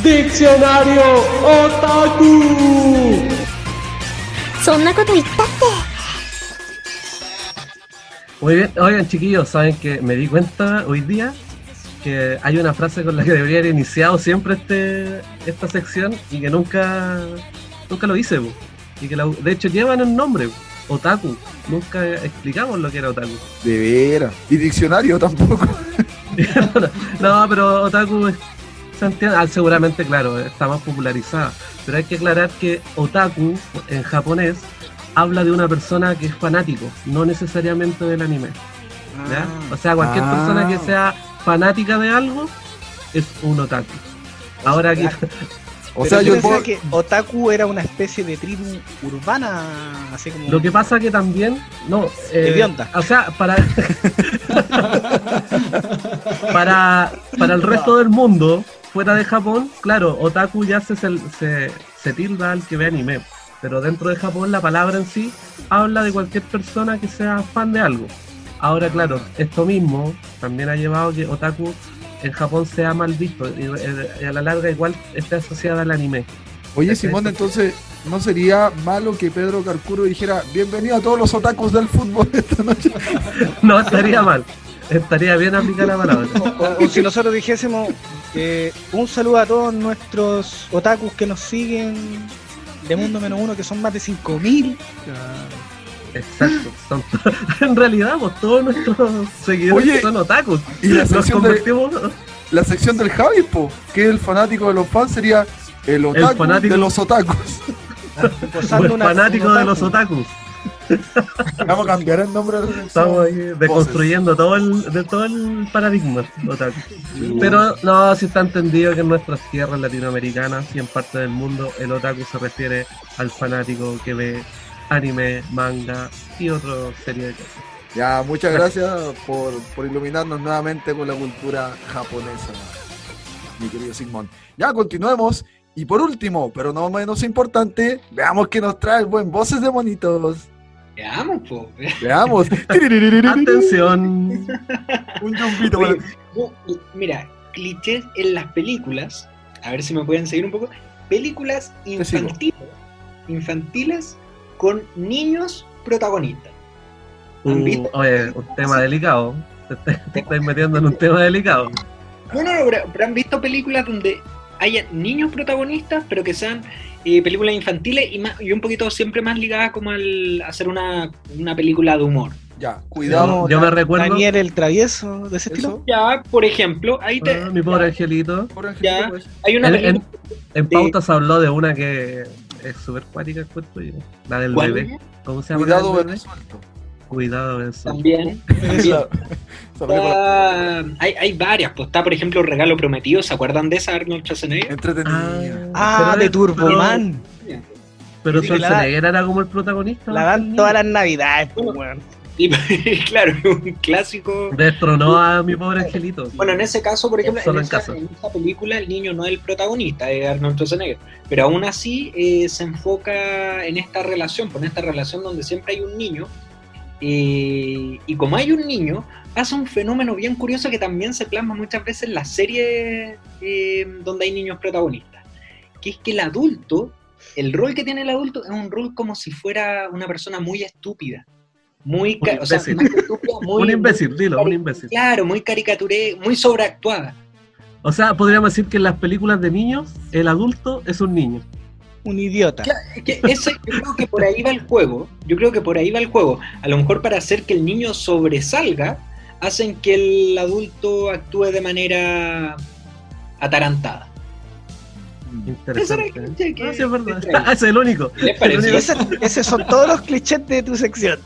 Speaker 4: Diccionario Otaku. Muy bien, oigan chiquillos, saben que me di cuenta hoy día que hay una frase con la que debería haber iniciado siempre este, esta sección y que nunca, nunca lo hice. Y que la- de hecho llevan el nombre, Otaku. Nunca explicamos lo que era Otaku.
Speaker 2: De veras. Y diccionario tampoco.
Speaker 4: no, pero Otaku es- se entiende- ah, seguramente, claro, está más popularizada. Pero hay que aclarar que Otaku en japonés habla de una persona que es fanático, no necesariamente del anime. ¿ya? O sea, cualquier
Speaker 2: Ah.
Speaker 4: persona que sea fanática de algo es un otaku. Ahora aquí,
Speaker 2: O
Speaker 3: Pero
Speaker 2: sea,
Speaker 3: yo
Speaker 2: puedo-
Speaker 3: que Otaku era una especie de tribu urbana, así como.
Speaker 4: lo que pasa que también, no, eh, o sea, para para para el resto del mundo fuera de Japón, claro, otaku ya se, se, se, se tilda al que ve anime, pero dentro de Japón la palabra en sí habla de cualquier persona que sea fan de algo. Ahora, claro, esto mismo también ha llevado que otaku en Japón sea mal visto y, eh, y a la larga igual esté asociada al anime.
Speaker 2: Oye, Simón, entonces, ¿no sería malo que Pedro Carcuro dijera bienvenido a todos los otakus del fútbol esta noche?
Speaker 4: No estaría mal, estaría bien aplicada la palabra.
Speaker 3: O, o si nosotros dijésemos eh, un saludo a todos nuestros otakus que nos siguen de Mundo Menos Uno, que son más de 5000.
Speaker 4: Exacto. son- en realidad, pues, todos nuestros seguidores
Speaker 2: Oye,
Speaker 4: son otakus.
Speaker 2: y la sección de-
Speaker 4: convertimos
Speaker 2: La sección del Javi, po, que el fanático de los fans sería el otaku
Speaker 4: fanático-
Speaker 2: de los otakus.
Speaker 3: una-
Speaker 4: fanáticos
Speaker 3: un
Speaker 4: de los
Speaker 3: otaku.
Speaker 4: otakus.
Speaker 2: Vamos a cambiar el nombre de.
Speaker 4: Estamos ahí deconstruyendo todo el, de todo el paradigma otaku. Pero no, si está entendido que en nuestras tierras latinoamericanas y en parte del mundo el otaku se refiere al fanático que ve anime, manga y otra serie de cosas.
Speaker 2: Ya, muchas gracias por, por iluminarnos nuevamente con la cultura japonesa, mi querido Sigmund. Ya, continuemos. Y por último, pero no menos importante, veamos qué nos trae el buen Voces de Monitos.
Speaker 5: Veamos, po.
Speaker 2: Veamos.
Speaker 4: Atención.
Speaker 2: Un para
Speaker 5: no, Mira, clichés en las películas, a ver si me pueden seguir un poco, películas infantiles, infantiles con niños protagonistas. ¿Han
Speaker 4: Uh, oye, un tema delicado. Te, estáis- te estáis metiendo en un tema delicado.
Speaker 5: No, no, no, pero, pero han visto películas donde haya niños protagonistas, pero que sean eh, películas infantiles y, más, y un poquito siempre más ligadas como al hacer una, una película de humor.
Speaker 2: Ya, cuidado.
Speaker 4: Yo me recuerdo.
Speaker 3: Daniel el travieso de ese estilo.
Speaker 5: Ya, por ejemplo, ahí te,
Speaker 4: Ah, mi pobre angelito.
Speaker 2: Por ejemplo,
Speaker 5: Ya.
Speaker 2: pues,
Speaker 5: hay una
Speaker 4: En,
Speaker 5: película.
Speaker 4: en, en pauta se habló de una que es súper cuática, encuentro yo. La del
Speaker 5: ¿Cuál?
Speaker 4: bebé. ¿Cómo se llama?
Speaker 2: Cuidado,
Speaker 4: la del
Speaker 2: bebé
Speaker 4: bebé?
Speaker 2: suelto.
Speaker 4: Cuidado.
Speaker 5: También. también. Está- hay, hay varias, pues está por ejemplo Regalo Prometido, ¿se acuerdan de esa Arnold Schwarzenegger?
Speaker 2: Entretenida.
Speaker 3: Ah,
Speaker 4: pero-
Speaker 3: de Turboman.
Speaker 4: Pero, Schwarzenegger era como el protagonista.
Speaker 3: La dan todas las navidades, pues.
Speaker 5: Y claro, un clásico.
Speaker 4: Destronó a mi pobre angelito.
Speaker 5: Bueno, en ese caso, por ejemplo, en esa, en esa película el niño no es el protagonista, es Arnold Schwarzenegger. Pero aún así eh, se enfoca en esta relación, pues, en esta relación donde siempre hay un niño. eh, y como hay un niño, pasa un fenómeno bien curioso que también se plasma muchas veces en las series eh, donde hay niños protagonistas. Que es que el adulto, el rol que tiene el adulto es un rol como si fuera una persona muy estúpida. Muy,
Speaker 4: Un
Speaker 5: o sea,
Speaker 4: imbécil.
Speaker 5: muy,
Speaker 4: un dilo, un imbécil.
Speaker 5: Claro, muy caricaturé, muy sobreactuada.
Speaker 4: O sea, podríamos decir que en las películas de niños, el adulto es un niño.
Speaker 3: Un idiota.
Speaker 5: Claro, es que ese, yo creo que por ahí va el juego. Yo creo que por ahí va el juego. A lo mejor para hacer que el niño sobresalga, hacen que el adulto actúe de manera atarantada. Ese
Speaker 4: Interesante.
Speaker 5: cliché que-
Speaker 4: Ah, sí, es verdad. Ah, ese es el único.
Speaker 5: ¿Qué les
Speaker 4: El
Speaker 5: parece?
Speaker 4: único-
Speaker 3: Ese- esos son todos los clichés de tu sección.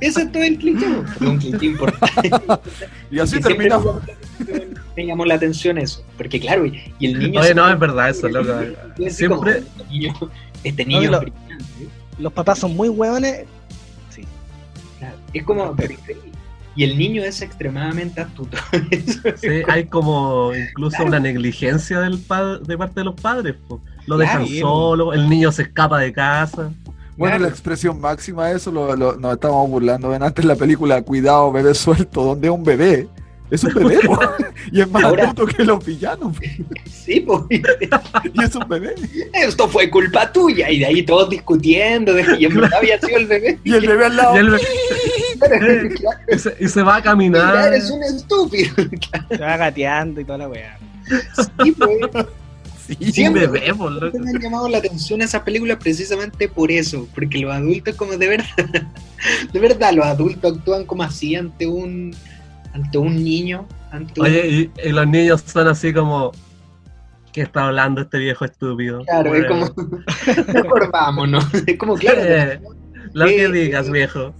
Speaker 5: Ese es todo el cliché. Fue un cliché importante.
Speaker 2: Y así
Speaker 5: siempre
Speaker 2: terminamos.
Speaker 5: Me llamó la atención eso. Porque claro, y y el niño...
Speaker 4: Oye, no, es verdad eso, loco.
Speaker 5: así como,
Speaker 4: Siempre,
Speaker 5: este niño, este niño
Speaker 3: No, lo-
Speaker 5: es brillante.
Speaker 3: Los papás son muy hueones. Sí.
Speaker 5: Claro, Es como... pero increíble. Y el niño es extremadamente astuto.
Speaker 4: sí, hay como incluso una negligencia del pa- de parte de los padres. po. Lo dejan solo, el niño se escapa de casa.
Speaker 2: Bueno, la expresión máxima de eso lo, lo- nos estábamos burlando. Ven antes la película Cuidado, bebé suelto, donde es un bebé. Es un bebé, po. y es más
Speaker 5: Ahora-
Speaker 2: adulto que los villanos.
Speaker 5: Sí, pues.
Speaker 2: Y es un bebé.
Speaker 5: Esto fue culpa tuya. Y de ahí todos discutiendo. De, y en verdad había sido el bebé.
Speaker 2: Y el bebé al lado.
Speaker 4: Y, el- y se, y se va a caminar.
Speaker 5: eres un estúpido.
Speaker 3: Se va gateando y toda la weá.
Speaker 5: Sí, pues.
Speaker 2: Sí.
Speaker 5: Siempre-
Speaker 4: bebé, po, loco.
Speaker 5: Me han llamado la atención esas películas precisamente por eso, porque los adultos como de verdad, de verdad los adultos actúan como así ante un ante un niño, ante un-
Speaker 4: Oye, y, y los niños son así como. ¿Qué está hablando este viejo estúpido?
Speaker 5: claro, es
Speaker 4: Bueno,
Speaker 5: como mejor vámonos, es como claro,
Speaker 4: eh, lo que
Speaker 5: eh,
Speaker 4: digas, viejo.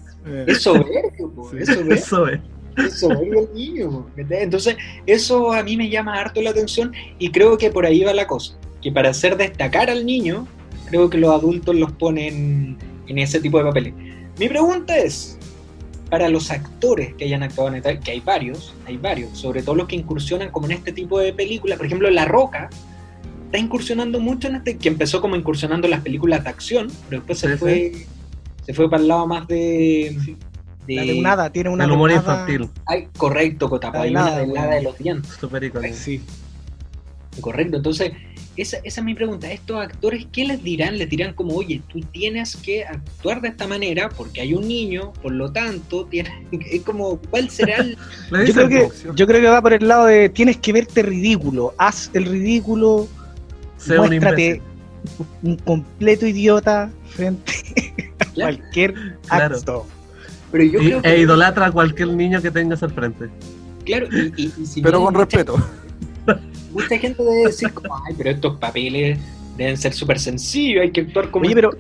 Speaker 5: es soberbio, po, es soberbio,
Speaker 4: Eso es.
Speaker 5: es soberbio el niño, po, ¿entendés? entonces eso a mí me llama harto la atención y creo que por ahí va la cosa, que para hacer destacar al niño, creo que los adultos los ponen en ese tipo de papeles. Mi pregunta es, para los actores que hayan actuado en esta, que hay varios, hay varios, sobre todo los que incursionan como en este tipo de películas, por ejemplo La Roca está incursionando mucho en este, que empezó como incursionando en las películas de acción, pero después se
Speaker 4: Sí,
Speaker 5: fue se fue para el lado más de-
Speaker 3: La de un hada, tiene una
Speaker 4: El
Speaker 3: de
Speaker 4: humor
Speaker 3: hada-
Speaker 4: infantil.
Speaker 5: Ay, correcto, Cotapa,
Speaker 3: La
Speaker 5: hay una de los dientes.
Speaker 4: Súper icónico.
Speaker 3: Sí.
Speaker 5: Correcto, entonces esa, esa es mi pregunta. ¿Estos actores qué les dirán? Les dirán como, oye, tú tienes que actuar de esta manera porque hay un niño, por lo tanto, tiene, es como, ¿cuál será el...?
Speaker 3: Yo creo, que, yo creo que va por el lado de tienes que verte ridículo. Haz el ridículo,
Speaker 4: sea
Speaker 3: muéstrate un completo idiota frente a
Speaker 5: Claro,
Speaker 3: cualquier
Speaker 4: Claro.
Speaker 5: Pero yo
Speaker 4: Y-
Speaker 5: creo que,
Speaker 4: e idolatra a cualquier niño que tengas al frente.
Speaker 5: claro, y, y- y si
Speaker 2: Pero con
Speaker 5: mucha-
Speaker 2: respeto.
Speaker 5: Mucha gente debe decir como, ay, pero estos papeles deben ser súper sencillos, hay que actuar como...
Speaker 3: Oye, pero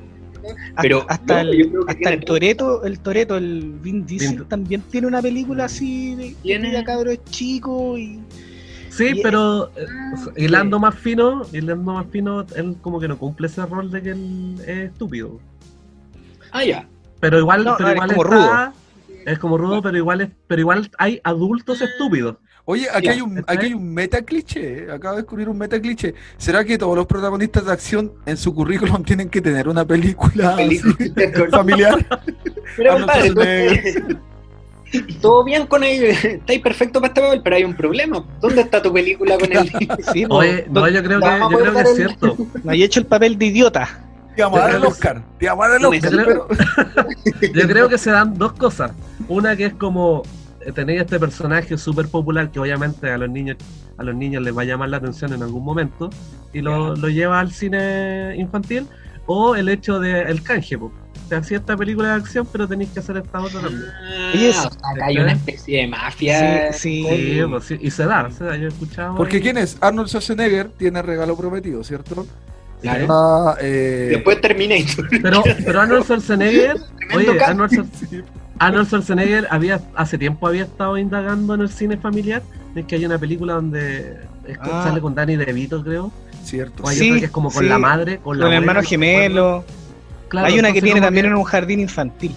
Speaker 5: Pero
Speaker 3: hasta,
Speaker 5: no,
Speaker 3: el,
Speaker 5: yo creo que
Speaker 3: hasta el Toreto, el Toreto, el Vin Diesel
Speaker 4: Vin-
Speaker 3: también tiene una película así de
Speaker 5: Tiene-
Speaker 3: cuida cabros chicos y
Speaker 4: Sí,
Speaker 3: Y-
Speaker 4: pero eh,
Speaker 5: Ah,
Speaker 4: hilando más fino, hilando más fino, él como que no cumple ese rol de que él es estúpido.
Speaker 5: Ah, ya.
Speaker 4: Pero igual,
Speaker 3: No,
Speaker 4: pero
Speaker 3: no, es
Speaker 4: igual
Speaker 3: como
Speaker 4: está- Es como rudo, pero igual es, pero igual hay adultos estúpidos.
Speaker 2: Oye, aquí hay un,
Speaker 4: ¿está
Speaker 2: aquí hay un meta cliché, ¿eh? acabo de descubrir un meta cliché. ¿Será que todos los protagonistas de acción en su currículum tienen que tener una película familiar?
Speaker 5: Pero compadre, todo bien con ello, estáis perfecto para este papel, pero hay un problema. ¿Dónde está tu película con el
Speaker 3: sí, po,
Speaker 4: Oye, no, yo creo que, yo creo que es cierto.
Speaker 3: no hay hecho el papel de idiota.
Speaker 2: Te vamos a dar el Oscar. Te vamos a dar el Oscar.
Speaker 4: creo-
Speaker 2: pero-
Speaker 4: Yo creo que se dan dos cosas. Una que es como eh, tenéis este personaje súper popular que obviamente a los niños a los niños les va a llamar la atención en algún momento y lo, lo lleva al cine infantil o el hecho de el canje. po. Sea, sí esta película de acción, pero tenéis que hacer esta otra también.
Speaker 5: Ah, o sea, acá hay una especie de mafia.
Speaker 3: Sí, sí.
Speaker 4: Sí, pues, sí, y se da, se da, yo he escuchado.
Speaker 2: Porque
Speaker 4: ahí-
Speaker 2: ¿quién es? Arnold Schwarzenegger tiene regalo prometido, ¿cierto?
Speaker 5: Claro.
Speaker 2: Ah, eh,
Speaker 5: Después Terminator.
Speaker 4: Pero, pero Arnold Schwarzenegger, oye. Arnold, Schwarzenegger había, hace tiempo había estado indagando en el cine familiar. Es que hay una película donde
Speaker 3: Ah.
Speaker 4: sale con Danny DeVito, creo.
Speaker 2: Cierto.
Speaker 4: O hay
Speaker 3: Sí,
Speaker 4: otra que es como con
Speaker 3: sí.
Speaker 4: la madre, con la
Speaker 3: Con el hermano
Speaker 4: no me
Speaker 3: gemelo.
Speaker 4: Claro,
Speaker 3: Hay una que tiene también en un jardín infantil.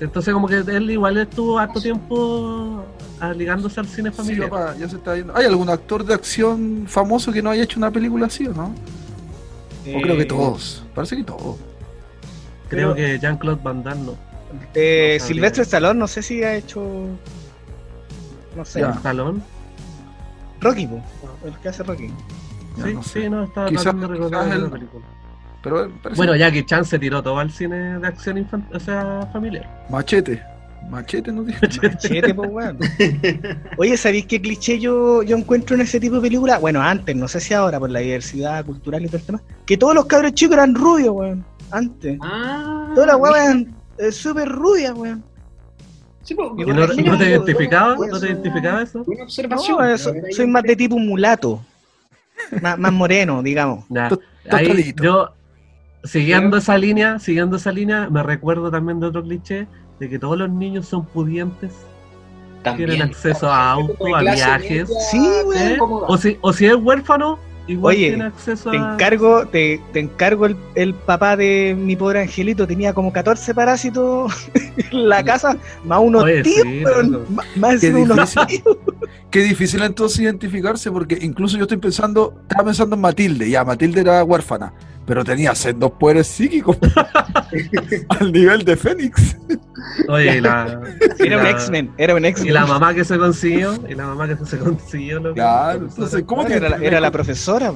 Speaker 4: Entonces como que él igual estuvo harto tiempo ah, ligándose al cine
Speaker 2: Sí,
Speaker 4: familiar.
Speaker 2: papá, ya se está viendo. ¿Hay algún actor de acción famoso que no haya hecho una película así o no? O creo que todos. Parece que todos.
Speaker 4: Creo
Speaker 3: pero-
Speaker 4: que Jean-Claude Van Damme no.
Speaker 3: Eh,
Speaker 4: No.
Speaker 3: Silvestre Stallone, no sé si ha hecho. No sé.
Speaker 2: Ya.
Speaker 4: Stallone.
Speaker 3: Rocky, po, el que hace Rocky.
Speaker 2: Ya,
Speaker 4: Sí,
Speaker 2: no sé.
Speaker 4: sí, no, estaba
Speaker 2: Quizás-
Speaker 4: tratando de recordar
Speaker 2: quizás
Speaker 4: alguna
Speaker 2: él-
Speaker 4: película.
Speaker 2: Pero eh, parece
Speaker 4: Bueno, Jackie Chan se tiró todo al cine de acción infantil, o sea, familiar.
Speaker 2: Machete. Machete no.
Speaker 3: Machete, po, weón. Oye, ¿sabéis qué cliché yo, yo encuentro en ese tipo de películas? Bueno, antes, no sé si ahora, por la diversidad cultural y todo el tema. Que todos los cabros chicos eran rubios, weón. Antes.
Speaker 5: Ah,
Speaker 3: Todas las weas eran eh, súper rubias, weón.
Speaker 5: Sí, pues,
Speaker 3: ¿Y
Speaker 4: ¿Y
Speaker 3: por
Speaker 4: no, te
Speaker 3: no?
Speaker 4: identificaba?
Speaker 3: Eso-
Speaker 4: ¿No te identificaba eso?
Speaker 5: Buena observación.
Speaker 3: No, eso- soy más de tipo mulato. más, más moreno, digamos.
Speaker 4: Nah, ahí yo, siguiendo esa línea, siguiendo esa línea, me recuerdo también de otro cliché, de que todos los niños son pudientes,
Speaker 5: También.
Speaker 4: tienen acceso a
Speaker 5: Como
Speaker 4: auto,
Speaker 5: de
Speaker 4: a viajes,
Speaker 5: media,
Speaker 3: Sí, weón.
Speaker 4: ¿eh? o, si, o si es huérfano, igual
Speaker 3: Oye,
Speaker 4: tiene acceso
Speaker 3: Te
Speaker 4: a...
Speaker 3: encargo, te, te encargo el, el papá de mi pobre angelito, tenía como 14 parásitos en la casa, más unos
Speaker 4: Oye,
Speaker 3: tíos,
Speaker 4: sí,
Speaker 3: más, más
Speaker 2: Qué
Speaker 3: unos
Speaker 2: difícil.
Speaker 3: tíos.
Speaker 2: Qué difícil entonces identificarse porque incluso yo estoy pensando, estaba pensando en Matilde, ya, Matilde era huérfana, pero tenía sendos poderes psíquicos al nivel de Fénix.
Speaker 4: Oye, y la, y
Speaker 3: Era un X-Men, era un
Speaker 4: Y
Speaker 3: X-Men.
Speaker 4: la mamá que se consiguió, y la mamá que se consiguió.
Speaker 2: Claro, entonces, ¿cómo te
Speaker 3: era, la, era la profesora.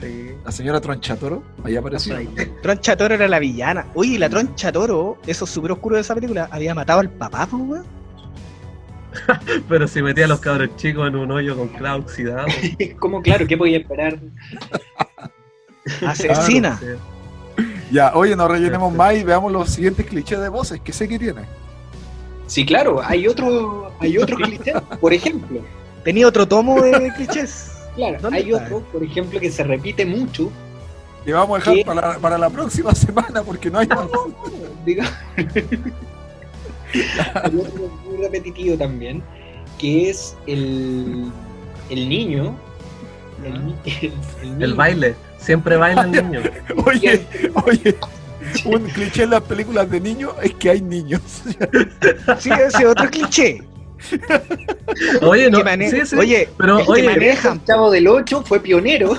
Speaker 4: Sí.
Speaker 2: La señora Tronchatoro, ahí apareció.
Speaker 3: Troncha Toro era la villana. Oye, y la Troncha Toro, eso súper oscuro de esa película, había matado al papá, pues, weón.
Speaker 4: Pero si metía a los cabros chicos en un hoyo con clavo oxidado.
Speaker 5: Como claro, ¿qué podía esperar?
Speaker 3: Asesina.
Speaker 4: Sí.
Speaker 2: Ya, oye, no rellenemos
Speaker 4: Perfecto.
Speaker 2: más y veamos los siguientes clichés de voces que sé que tiene.
Speaker 5: Sí, claro, hay otro, hay otro cliché. Por ejemplo,
Speaker 3: Tenía otro tomo de clichés.
Speaker 5: claro,
Speaker 3: ¿Dónde
Speaker 5: hay
Speaker 3: está?
Speaker 5: otro, por ejemplo, que se repite mucho.
Speaker 2: Y vamos a dejar
Speaker 5: ¿Qué?
Speaker 2: para, para la próxima semana porque no hay más.
Speaker 5: Diga. Hay otro muy repetitivo también, que es el, el niño. El, ni- el- el
Speaker 4: El
Speaker 5: niño.
Speaker 4: baile. Siempre baila el niño.
Speaker 2: Oye, oye, un cliché en las películas de niños es que hay niños.
Speaker 3: Sí, ese otro cliché.
Speaker 4: Oye, no.
Speaker 3: Que mane-
Speaker 4: Sí, sí.
Speaker 3: Oye,
Speaker 4: pero
Speaker 3: el que
Speaker 4: oye,
Speaker 3: manejan.
Speaker 5: El chavo del 8 fue pionero.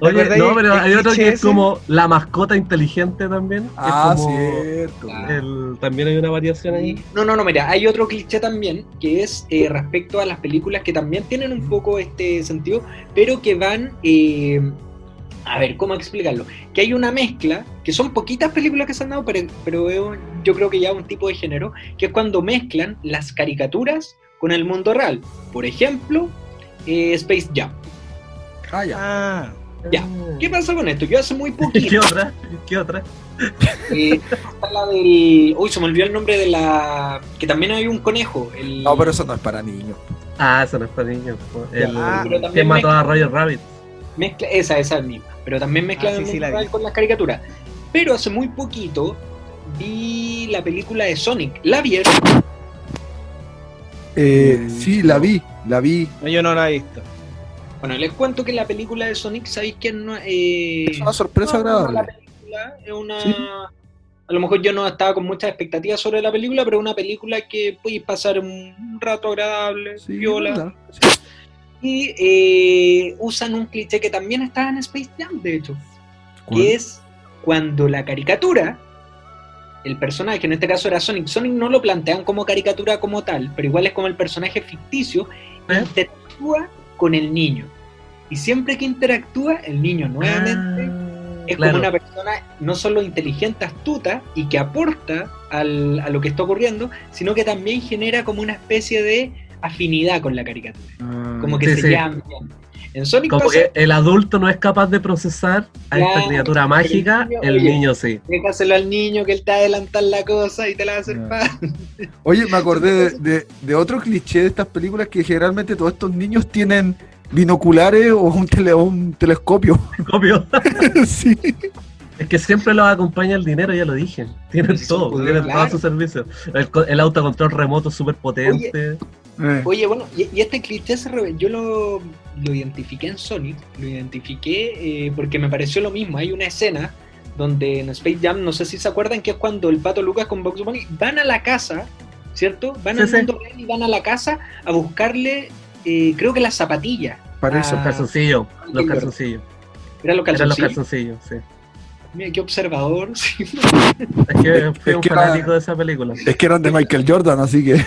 Speaker 4: oye, no, pero
Speaker 3: el
Speaker 4: hay otro que es como la mascota inteligente también. que
Speaker 2: Ah,
Speaker 4: es como
Speaker 2: cierto.
Speaker 4: el- también hay una variación ahí.
Speaker 5: No, no, no, mira, hay otro cliché también que es eh, respecto a las películas que también tienen un poco este sentido, pero que van, eh, a ver, ¿cómo explicarlo? Que hay una mezcla, que son poquitas películas que se han dado, pero, yo creo que ya un tipo de género, que es cuando mezclan las caricaturas con el mundo real. Por ejemplo, eh, Space Jam.
Speaker 2: Ah, ya.
Speaker 3: Ah,
Speaker 5: Ya. ¿Qué pasa con esto? Yo hace muy
Speaker 4: ¿Qué
Speaker 5: poquito...
Speaker 4: otra? ¿Qué otra?
Speaker 5: eh, está la del... Uy, se me olvidó el nombre de la... Que también hay un conejo. El...
Speaker 2: No, pero eso no es para niños.
Speaker 4: Ah, eso no es para niños. El,
Speaker 3: Ah,
Speaker 5: pero también
Speaker 4: ¿Quién mató
Speaker 5: mezcla-
Speaker 4: a Roger Rabbit?
Speaker 5: Mezcla, esa, esa es misma. Pero también mezcla
Speaker 3: Ah, sí, sí, la
Speaker 5: con las caricaturas. Pero hace muy poquito vi la película de Sonic. ¿La vieron?
Speaker 2: Eh, sí, la vi, la vi.
Speaker 3: no, yo no lo he visto.
Speaker 5: Bueno, les cuento que la película de Sonic, ¿sabéis que no eh,
Speaker 2: Es una sorpresa
Speaker 5: no,
Speaker 2: agradable.
Speaker 5: La película es una...
Speaker 2: Sí.
Speaker 5: A lo mejor yo no estaba con muchas expectativas sobre la película, pero es una película que podéis pasar un rato agradable,
Speaker 2: Sí,
Speaker 5: viola. Y eh, usan un cliché que también está en Space Jam, de hecho.
Speaker 2: ¿Cuál?
Speaker 5: que es cuando la caricatura, el personaje, en este caso era Sonic, Sonic no lo plantean como caricatura como tal, pero igual es como el personaje ficticio,
Speaker 4: ¿Eh?
Speaker 5: interactúa con el niño. y siempre que interactúa, el niño nuevamente
Speaker 4: Ah,
Speaker 5: es
Speaker 4: claro.
Speaker 5: como una persona no solo inteligente, astuta y que aporta al- a lo que está ocurriendo, sino que también genera como una especie de afinidad con la caricatura. Como que
Speaker 4: Sí,
Speaker 5: se
Speaker 4: sí.
Speaker 5: bien. En Sonic
Speaker 4: Como
Speaker 5: pasa,
Speaker 4: que el adulto no es capaz de procesar a esta criatura mágica,
Speaker 5: niño,
Speaker 4: el
Speaker 5: oye.
Speaker 4: niño sí.
Speaker 5: déjaselo al niño que él te va a adelantar la cosa y te la va a hacer fácil.
Speaker 2: Oye, me acordé de, de- de otro cliché de estas películas que generalmente todos estos niños tienen binoculares o un, tele- un telescopio.
Speaker 4: Obvio.
Speaker 2: sí.
Speaker 4: Es que siempre los acompaña el dinero, ya lo dije. Tienen todo, tienen todo a
Speaker 5: claro.
Speaker 4: su servicio. El, co- el autocontrol remoto súper potente.
Speaker 2: Eh,
Speaker 5: Oye, bueno, y, y este cliché yo lo, lo identifiqué en Sonic, lo identifiqué eh, porque me pareció lo mismo. Hay una escena donde en Space Jam, no sé si se acuerdan, que es cuando el pato Lucas con Bugs Bunny van a la casa, ¿cierto? Van
Speaker 4: Sí,
Speaker 5: al
Speaker 4: sí.
Speaker 5: mundo real y van a la casa a buscarle, eh, creo que las zapatillas.
Speaker 2: para eso.
Speaker 4: Los calzoncillos, los
Speaker 5: entiendo.
Speaker 4: calzoncillos.
Speaker 5: Eran los
Speaker 4: Eran los
Speaker 5: calzoncillos.
Speaker 4: sí.
Speaker 5: Mira, qué observador.
Speaker 4: Es que fui
Speaker 2: Es
Speaker 4: un
Speaker 2: que era-
Speaker 4: fanático de esa película.
Speaker 2: Es que eran de Michael Jordan, así que.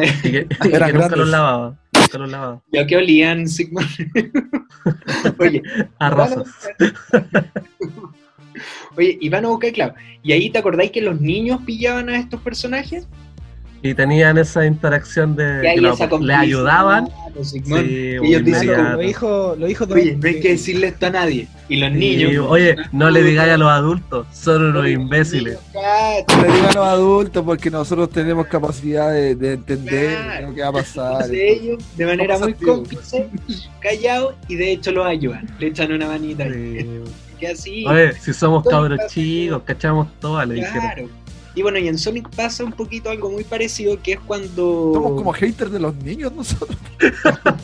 Speaker 4: Y que, y que
Speaker 2: Eran
Speaker 4: nunca los lavaba. Nunca los lavaba.
Speaker 5: ya que olían, Sigma. Oye,
Speaker 4: A
Speaker 5: buscar- Oye, y van a buscar, claro. Y ahí te acordáis que los niños pillaban a estos personajes.
Speaker 4: Y tenían esa interacción de
Speaker 5: Y ahí
Speaker 4: que lo-
Speaker 5: esa
Speaker 4: le ayudaban.
Speaker 5: pues, Sigmund.
Speaker 4: Sí,
Speaker 5: ellos dicen
Speaker 4: inmediato.
Speaker 5: como,
Speaker 3: Los hijos, los hijos de-
Speaker 5: Oye, no hay que decirle esto a nadie. Y los niños.
Speaker 4: oye, no le digáis a los adultos, son unos imbéciles.
Speaker 2: No le digan a los adultos porque nosotros tenemos capacidad de, de entender
Speaker 5: Claro.
Speaker 2: lo que va a pasar.
Speaker 5: Ellos, de manera muy cómplice, callados, y de hecho los ayudan. Le echan una manita.
Speaker 4: Sí.
Speaker 5: Que así.
Speaker 4: Oye, si somos
Speaker 5: Todo
Speaker 4: cabros chicos, cachamos todas, le dijeron.
Speaker 5: Y bueno, y en Sonic pasa un poquito algo muy parecido, que es cuando...
Speaker 2: Somos como haters de los niños nosotros.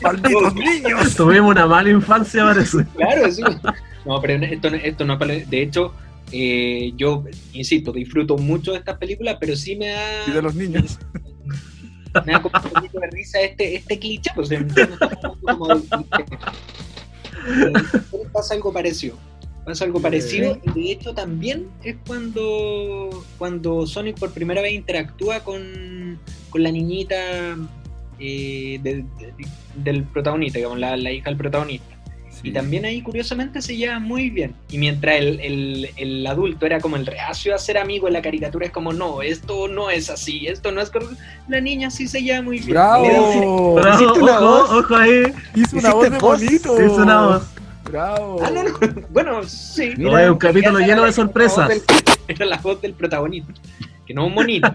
Speaker 2: Malditos niños.
Speaker 4: Tuvimos una mala infancia, parece.
Speaker 5: Claro, sí. No, pero esto, no- esto no De hecho, eh, yo, insisto, disfruto mucho de estas películas, pero sí me da...
Speaker 2: Y de los niños.
Speaker 5: me da como un poquito de risa este, este cliché, pues como cliché. Eh, pasa algo parecido. Pasa algo parecido y de hecho también es cuando, cuando Sonic por primera vez interactúa con, con la niñita eh, de- de- del protagonista, digamos, la, la hija del protagonista. Y también ahí curiosamente se lleva muy bien. Y mientras el, el- el adulto era como el reacio a ser amigo en la caricatura, es como, no, esto no es así, esto no es correcto. La niña sí se lleva muy bien.
Speaker 2: ¡Bravo!
Speaker 4: Bravo,
Speaker 3: ¿Hiciste una
Speaker 4: ojo,
Speaker 3: voz?
Speaker 4: ojo ahí.
Speaker 2: Hizo una
Speaker 3: ¿Hiciste
Speaker 2: voz de bonito.
Speaker 4: Hizo una voz.
Speaker 2: Bravo.
Speaker 5: Ah, no, no. Bueno, sí.
Speaker 4: Mira, Oye, un capítulo lleno de sorpresas.
Speaker 5: del- Era la voz del protagonista. Que no un monito.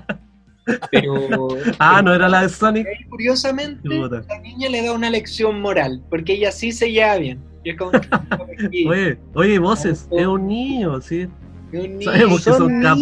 Speaker 5: Pero.
Speaker 4: Ah, no era la de Sonic.
Speaker 5: curiosamente, la niña le da una lección moral. Porque ella sí se lleva bien. Y es como. aquí,
Speaker 4: Oye, oye, voces, es un niño, sí.
Speaker 5: es un niño.
Speaker 4: sabemos que
Speaker 3: Son
Speaker 4: son capos.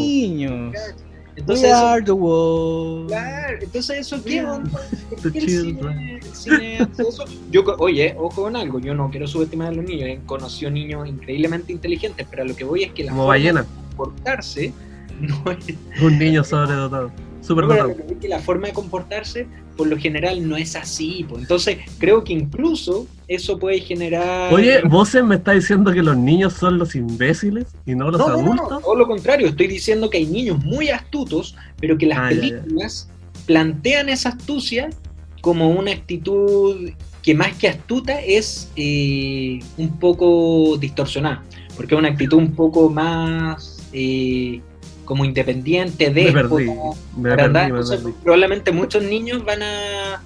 Speaker 5: Entonces,
Speaker 3: We
Speaker 5: eso-
Speaker 3: are the world.
Speaker 5: Claro, entonces eso qué onda?
Speaker 4: The
Speaker 5: ¿Por qué el cine, el cine eso? Yo, oye, ojo con algo, yo no quiero subestimar a los niños, he conocido niños increíblemente inteligentes, pero a lo que voy es que la
Speaker 4: Como
Speaker 5: forma
Speaker 4: ballena.
Speaker 5: de comportarse no es,
Speaker 4: Un niño sobredotado. Super
Speaker 5: no, pero lo que voy es que la forma de comportarse por lo general no es así, pues. entonces creo que incluso eso puede generar
Speaker 4: Oye, voces me está diciendo que los niños son los imbéciles y no los
Speaker 5: no, no, no, no,
Speaker 4: adultos.
Speaker 5: todo lo contrario, estoy diciendo que hay niños muy astutos, pero que las
Speaker 4: Ah, ya, ya.
Speaker 5: películas plantean esa astucia como una actitud que más que astuta es eh, un poco distorsionada, porque es una actitud un poco más eh, como independiente,
Speaker 4: perdí.
Speaker 5: probablemente muchos niños van a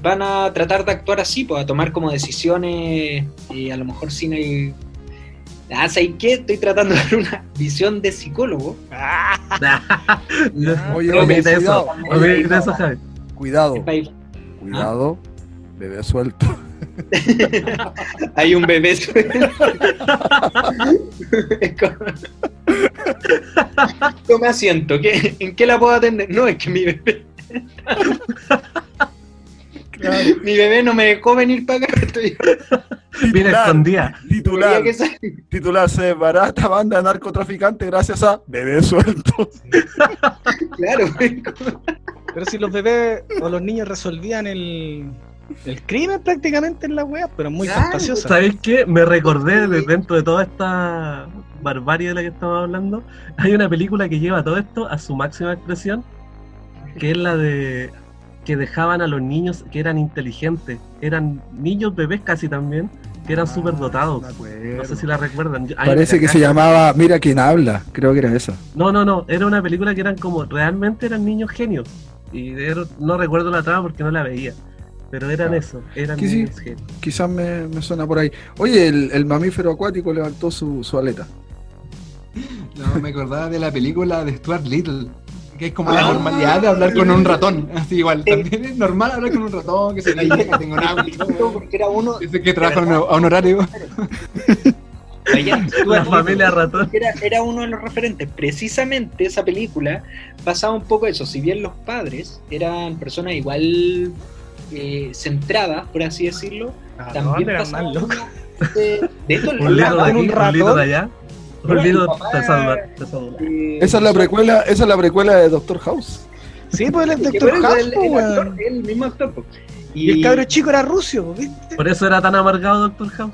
Speaker 5: van a tratar de actuar así, pues a tomar como decisiones eh, a lo mejor sin el Ah, ¿sabes qué? Estoy tratando de dar una visión de psicólogo.
Speaker 2: Oye,
Speaker 4: eso,
Speaker 2: cuidado,
Speaker 4: omite eso, Javi.
Speaker 2: cuidado, cuidado. Bebé suelto.
Speaker 5: Hay un bebé. como- Tome asiento. ¿qué- ¿En qué la puedo atender? No, es que mi bebé. Mi bebé no me dejó venir para acá. Estoy...
Speaker 4: Viene escondida.
Speaker 2: titular, titular, se barata banda de narcotraficante gracias a Bebé suelto.
Speaker 5: Claro,
Speaker 3: Pero si los bebés o los niños resolvían el, el crimen prácticamente en la wea, pero muy
Speaker 5: Claro,
Speaker 3: fantasiosa.
Speaker 4: ¿Sabéis qué? Me recordé de dentro de toda esta barbarie de la que estamos hablando. Hay una película que lleva todo esto a su máxima expresión, que es la de que dejaban a los niños que eran inteligentes, eran niños bebés casi también, que eran súper dotados. No sé si la recuerdan. Yo-
Speaker 2: Parece que se llamaba Mira quién habla, creo que era esa.
Speaker 4: No, no, no. Era una película que eran como. Realmente eran niños genios. Y de- no recuerdo la trama porque no la veía. Pero eran
Speaker 2: Ah.
Speaker 4: eso. Eran
Speaker 2: sí. Quizás me, me suena por ahí. Oye, el, el mamífero acuático levantó su, su aleta.
Speaker 6: No, me acordaba de la película de Stuart Little. Que es como
Speaker 5: Ah.
Speaker 6: la normalidad de hablar con un ratón. Así igual. También es normal hablar con un ratón, que se calla, que tenga un auto.
Speaker 5: Porque era uno.
Speaker 6: Dice que trabaja a un- a un horario.
Speaker 4: La familia ratón.
Speaker 5: Era, era uno de los referentes. Precisamente esa película pasaba un poco eso. Si bien los padres eran personas igual eh, centradas, por así decirlo,
Speaker 3: ¿A
Speaker 5: también
Speaker 3: locos?
Speaker 5: uno de, de esto
Speaker 4: Un litro de aquí, un
Speaker 3: ratón.
Speaker 4: de allá.
Speaker 5: No,
Speaker 4: Un
Speaker 5: el eh,
Speaker 2: Esa es la precuela, esa es la precuela de Doctor House.
Speaker 3: Sí, pues él es
Speaker 5: que
Speaker 3: Doctor House,
Speaker 5: el, el actor, el mismo actor.
Speaker 3: Y el cabro chico era ruso, ¿viste?
Speaker 4: Por eso era tan amargado Doctor House.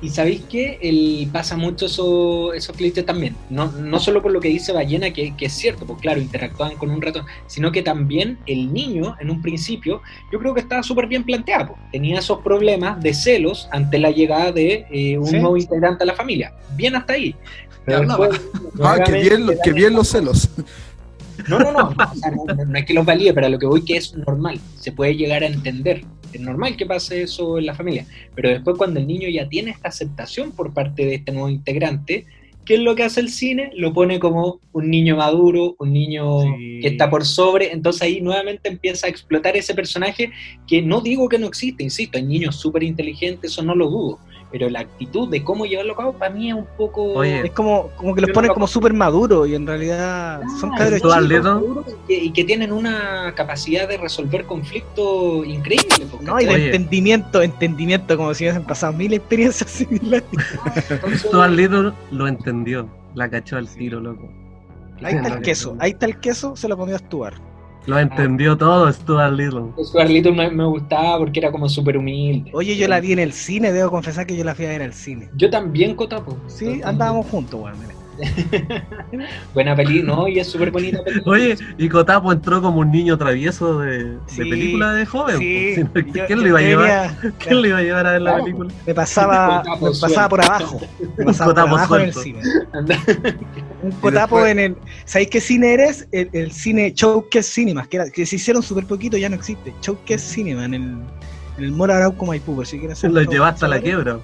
Speaker 5: Y sabéis que él pasa mucho eso, esos clichés también. No, no solo por lo que dice Ballena, que, que es cierto, pues claro, interactuaban con un ratón, sino que también el niño, en un principio, yo creo que estaba súper bien planteado. pues. Tenía esos problemas de celos ante la llegada de eh, un
Speaker 3: Sí.
Speaker 5: nuevo integrante a la familia. Bien hasta ahí. Pero
Speaker 6: hablaba.
Speaker 5: después,
Speaker 2: Ah, que bien,
Speaker 5: nuevamente,
Speaker 2: que bien los celos.
Speaker 5: no, no, no, no, o sea, no, no- no es que los valide, pero a lo que voy que es normal, se puede llegar a entender. Es normal que pase eso en la familia, pero después cuando el niño ya tiene esta aceptación por parte de este nuevo integrante, ¿qué es lo que hace el cine? Lo pone como un niño maduro, un niño
Speaker 3: Sí.
Speaker 5: que está por sobre, entonces ahí nuevamente empieza a explotar ese personaje que no digo que no existe, insisto, hay niños súper inteligentes, eso no lo dudo, pero la actitud de cómo llevarlo a cabo para mí es un poco...
Speaker 4: Oye,
Speaker 3: Es como, como que los ponen como súper maduros y en realidad son
Speaker 5: Ah,
Speaker 3: cabros
Speaker 4: Stuart
Speaker 3: chicos.
Speaker 5: Seguro que- y que tienen una capacidad de resolver conflictos increíble. pues,
Speaker 3: No, y de entendimiento, entendimiento, como si hubiesen pasado mil experiencias similares.
Speaker 4: Stuart Little lo entendió. La cachó al tiro, loco.
Speaker 3: Ahí está el queso, ahí está el queso, se lo comió a Stuart.
Speaker 4: Lo entendió todo Stuart Little.
Speaker 5: Stuart Little me, me gustaba porque era como súper humilde.
Speaker 3: Oye, yo la vi en el cine, debo confesar que yo la fui a ver al cine.
Speaker 5: Yo también, Cotapo.
Speaker 3: Sí, andábamos juntos, weón.
Speaker 5: Buena peli, ¿no? Y es súper bonita.
Speaker 4: Oye, y Kotapo entró como un niño travieso de, película de joven.
Speaker 3: Sí,
Speaker 4: pues, ¿Quién
Speaker 3: yo
Speaker 4: lo iba a llevar? ¿Quién lo iba a llevar a ver la
Speaker 5: Claro.
Speaker 4: película?
Speaker 3: Me pasaba,
Speaker 5: Cotapo
Speaker 3: me pasaba por abajo. Me pasaba por
Speaker 4: cotapo
Speaker 3: abajo en el cine.
Speaker 5: Anda.
Speaker 3: Un cotapo
Speaker 2: después-
Speaker 3: en el. ¿Sabéis qué cine eres? El, el cine Showcase Cinemas, que, era, que se hicieron súper poquito, ya no existe. Showcase Cinema en el, en el Mall Arauco Maipú, por si quieres
Speaker 4: Se lo llevaste a la quiebra.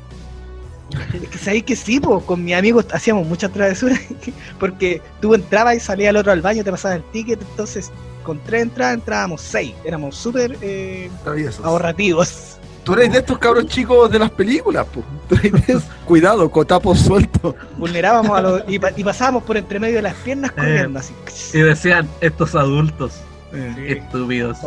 Speaker 3: Es que sabéis que sí, con mis amigos hacíamos muchas travesuras, porque tú entrabas y salías el otro al baño, te pasabas el ticket, entonces con tres entradas entrábamos seis. Éramos súper eh, ahorrativos.
Speaker 2: Tú eres de estos cabros chicos de las películas, po. Tú eres de esos- Cuidado, cotapos sueltos.
Speaker 3: Vulnerábamos a los. Y, pa- y pasábamos por entre medio de las piernas
Speaker 4: Eh,
Speaker 3: corriendo así.
Speaker 4: Y decían, estos adultos
Speaker 3: Sí.
Speaker 4: estúpidos.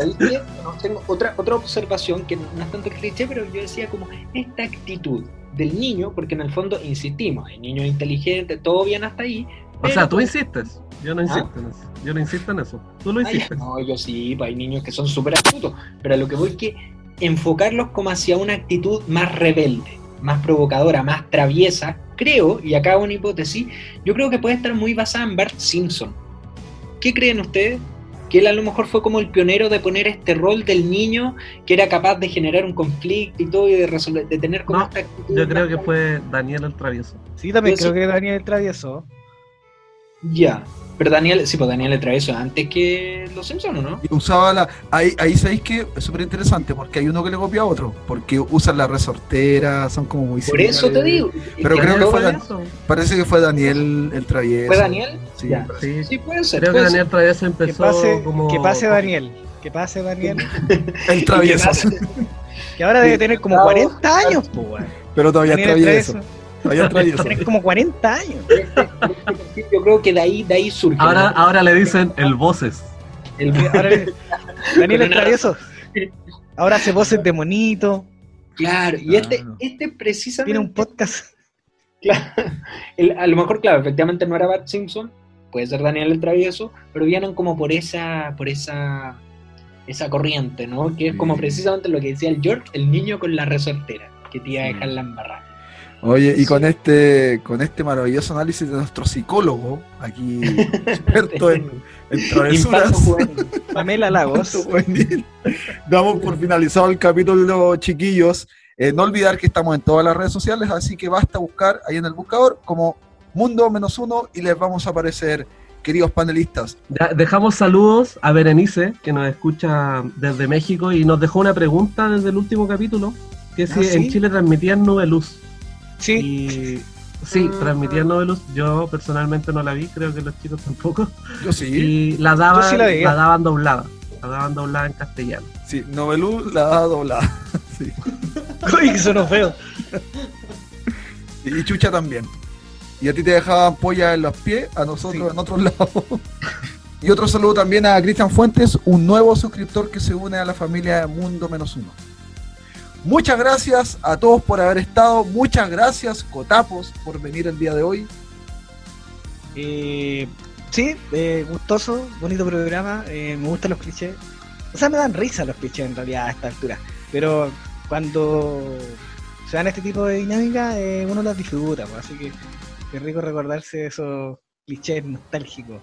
Speaker 5: Tengo otra, otra observación que no es tanto cliché, pero yo decía como esta actitud del niño, porque en el fondo insistimos, el niño es inteligente, todo bien hasta ahí.
Speaker 4: O sea, tú insistes. Yo no insisto en eso. Yo no insisto en eso. Tú lo
Speaker 5: Ah,
Speaker 4: insistes.
Speaker 5: No, yo sí, pues hay niños que son súper astutos, pero a lo que voy es que enfocarlos como hacia una actitud más rebelde, más provocadora, más traviesa, creo, y acá una hipótesis, yo creo que puede estar muy basada en Bart Simpson. ¿Qué creen ustedes? Que él a lo mejor fue como el pionero de poner este rol del niño que era capaz de generar un conflicto y todo y de resolver, de tener como
Speaker 4: No,
Speaker 5: esta actitud.
Speaker 4: Yo creo que fue Daniel el travieso.
Speaker 3: Sí, también
Speaker 5: Yo
Speaker 3: creo
Speaker 5: sí.
Speaker 3: que Daniel el Travieso.
Speaker 5: Ya. Pero Daniel, sí, pues Daniel le trae eso antes que los Simpsons, ¿o no?
Speaker 2: Y usaba la. Ahí, ahí sabéis que es súper interesante porque hay uno que le copia a otro. Porque usan la resortera, son como muy
Speaker 5: Por eso te digo.
Speaker 2: Pero
Speaker 5: que
Speaker 2: creo que fue Dan- Parece que fue Daniel el travieso.
Speaker 5: ¿Fue Daniel?
Speaker 2: Sí.
Speaker 5: Ya.
Speaker 4: Sí.
Speaker 5: Sí, puede ser.
Speaker 4: Creo que
Speaker 5: ser.
Speaker 4: Daniel Travieso
Speaker 3: Que
Speaker 4: empezó
Speaker 3: pase,
Speaker 4: como.
Speaker 3: que pase Daniel. Que pase Daniel.
Speaker 2: El travieso.
Speaker 3: Que ahora debe tener como 40 años, pues.
Speaker 2: Pero todavía
Speaker 3: Daniel el
Speaker 2: travieso.
Speaker 3: Travieso.
Speaker 2: Todavía
Speaker 3: como 40 años.
Speaker 5: Yo creo que de ahí, de ahí surge.
Speaker 4: Ahora,
Speaker 5: ¿no?
Speaker 4: ahora le dicen el voces.
Speaker 5: El-
Speaker 3: Ahora, Daniel el Travieso. Ahora hace voces de monito.
Speaker 5: Claro, y este,
Speaker 2: Claro.
Speaker 5: este precisamente.
Speaker 3: Tiene un podcast.
Speaker 5: Claro, el- a lo mejor, claro, efectivamente no era Bart Simpson, puede ser Daniel el Travieso, pero vienen como por esa, por esa, esa corriente, ¿no? Que es como precisamente lo que decía el George, el niño con la resortera, que te iba a dejar la embarrada.
Speaker 2: Oye, y
Speaker 5: Sí.
Speaker 2: con este, con este maravilloso análisis de nuestro psicólogo, aquí experto en, en travesuras.
Speaker 3: Pamela Lagos.
Speaker 2: damos por finalizado el capítulo, chiquillos. Eh, no olvidar que estamos en todas las redes sociales, así que basta buscar ahí en el buscador como Mundo Menos Uno y les vamos a aparecer, queridos panelistas.
Speaker 4: Dejamos saludos a Berenice, que nos escucha desde México y nos dejó una pregunta desde el último capítulo, que si
Speaker 3: ¿Ah, sí?
Speaker 4: en Chile transmitían Nube Luz.
Speaker 3: Sí,
Speaker 4: Y sí, transmitían Luz. Yo personalmente no la vi, creo que los chicos tampoco.
Speaker 2: Yo sí,
Speaker 4: Y la daban,
Speaker 3: sí la
Speaker 4: daban doblada. La daban doblada en castellano.
Speaker 2: sí, Novelú la da doblada. Sí.
Speaker 3: uy, que sonó feo.
Speaker 2: Y Chucha también. Y a ti te dejaban polla en los pies, a nosotros en otros lados. Y otro saludo también a Cristian Fuentes, un nuevo suscriptor que se une a la familia de Mundo Menos Uno. Muchas gracias a todos por haber estado. Muchas gracias, Cotapos, por venir el día de hoy.
Speaker 3: Eh, sí, eh, gustoso, bonito programa. eh, me gustan los clichés. O sea, me dan risa los clichés en realidad a esta altura. Pero cuando se dan este tipo de dinámica, eh, uno las disfruta. pues, así que es rico recordarse esos clichés nostálgicos.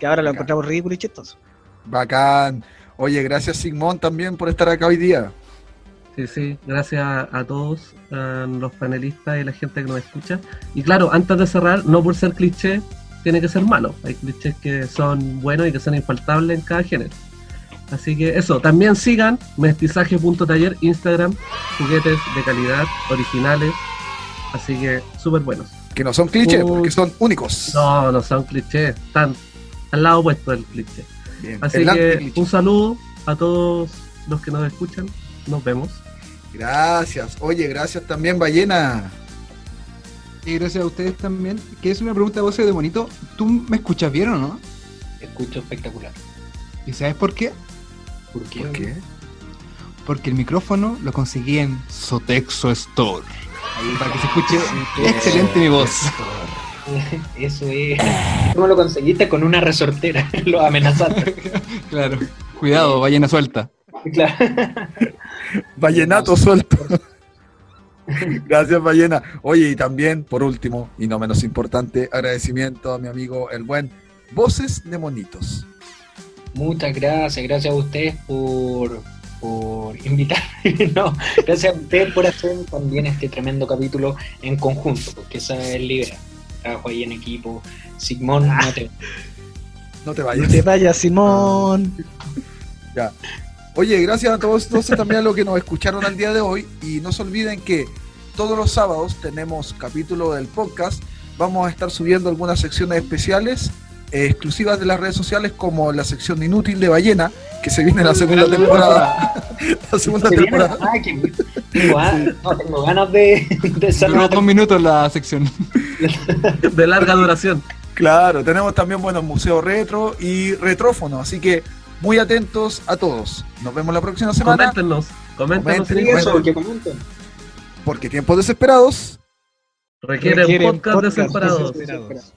Speaker 3: Que ahora lo encontramos ridículo y chistoso.
Speaker 2: Bacán. Oye, gracias Sigmón también por estar acá hoy día.
Speaker 4: Sí, sí, gracias a, a todos, a los panelistas y la gente que nos escucha. Y claro, antes de cerrar, no por ser cliché, tiene que ser malo. Hay clichés que son buenos y que son infaltables en cada género. Así que eso, también sigan mestizaje.taller, Instagram, juguetes de calidad, originales. Así que súper buenos.
Speaker 2: Que no son clichés, porque son únicos.
Speaker 4: No, no son clichés, están al lado opuesto del cliché.
Speaker 2: Bien,
Speaker 4: Así que un saludo a todos los que nos escuchan. Nos vemos.
Speaker 2: Gracias. Oye, gracias también, Ballena.
Speaker 6: Y gracias a ustedes también. Que es una pregunta de voz de bonito. ¿Tú me escuchas bien o no?
Speaker 5: Escucho espectacular.
Speaker 6: ¿Y sabes por qué?
Speaker 5: ¿Por qué?
Speaker 2: ¿Por qué?
Speaker 6: Porque el micrófono lo conseguí en Sotexo Store.
Speaker 5: Ahí
Speaker 6: Para que se escuche
Speaker 5: Sí,
Speaker 6: excelente mi voz.
Speaker 5: Eso es. ¿Cómo lo conseguiste con una resortera? lo amenazaste.
Speaker 6: Claro. Cuidado, ballena suelta.
Speaker 5: Claro.
Speaker 2: Vallenato suelto. Gracias, Ballena. Oye, y también, por último, y no menos importante, agradecimiento a mi amigo el buen Voces de Monitos.
Speaker 5: Muchas gracias, gracias a ustedes por, por invitarme. no, gracias a ustedes por hacer también este tremendo capítulo en conjunto, porque esa es la idea. Trabajo ahí en equipo. Sigmón, no te
Speaker 2: No te
Speaker 3: No
Speaker 2: vayas.
Speaker 3: te vayas, Simón.
Speaker 2: Ya. Oye, gracias a todos entonces también a los que nos escucharon al día de hoy. Y no se olviden que todos los sábados tenemos capítulo del podcast. Vamos a estar subiendo algunas secciones especiales eh, exclusivas de las redes sociales, como la sección inútil de Ballena, que se viene en la segunda temporada. la segunda
Speaker 5: ¿Se viene?
Speaker 2: temporada.
Speaker 5: Ah, ganas- no, tengo ganas de, de
Speaker 6: Duró
Speaker 5: nueva
Speaker 6: dos minutos la sección.
Speaker 4: De larga duración.
Speaker 2: Claro, tenemos también buenos museos retro y retrófono, así que muy atentos a todos. Nos vemos la próxima semana,
Speaker 4: Coméntenos. Coméntenos
Speaker 2: Comenten,
Speaker 4: en
Speaker 5: Eso,
Speaker 4: Instagram.
Speaker 5: que comenten.
Speaker 2: porque tiempos desesperados.
Speaker 4: Requiere un
Speaker 3: Requieren
Speaker 4: podcast
Speaker 3: podcast
Speaker 4: desesperado.
Speaker 3: desesperados.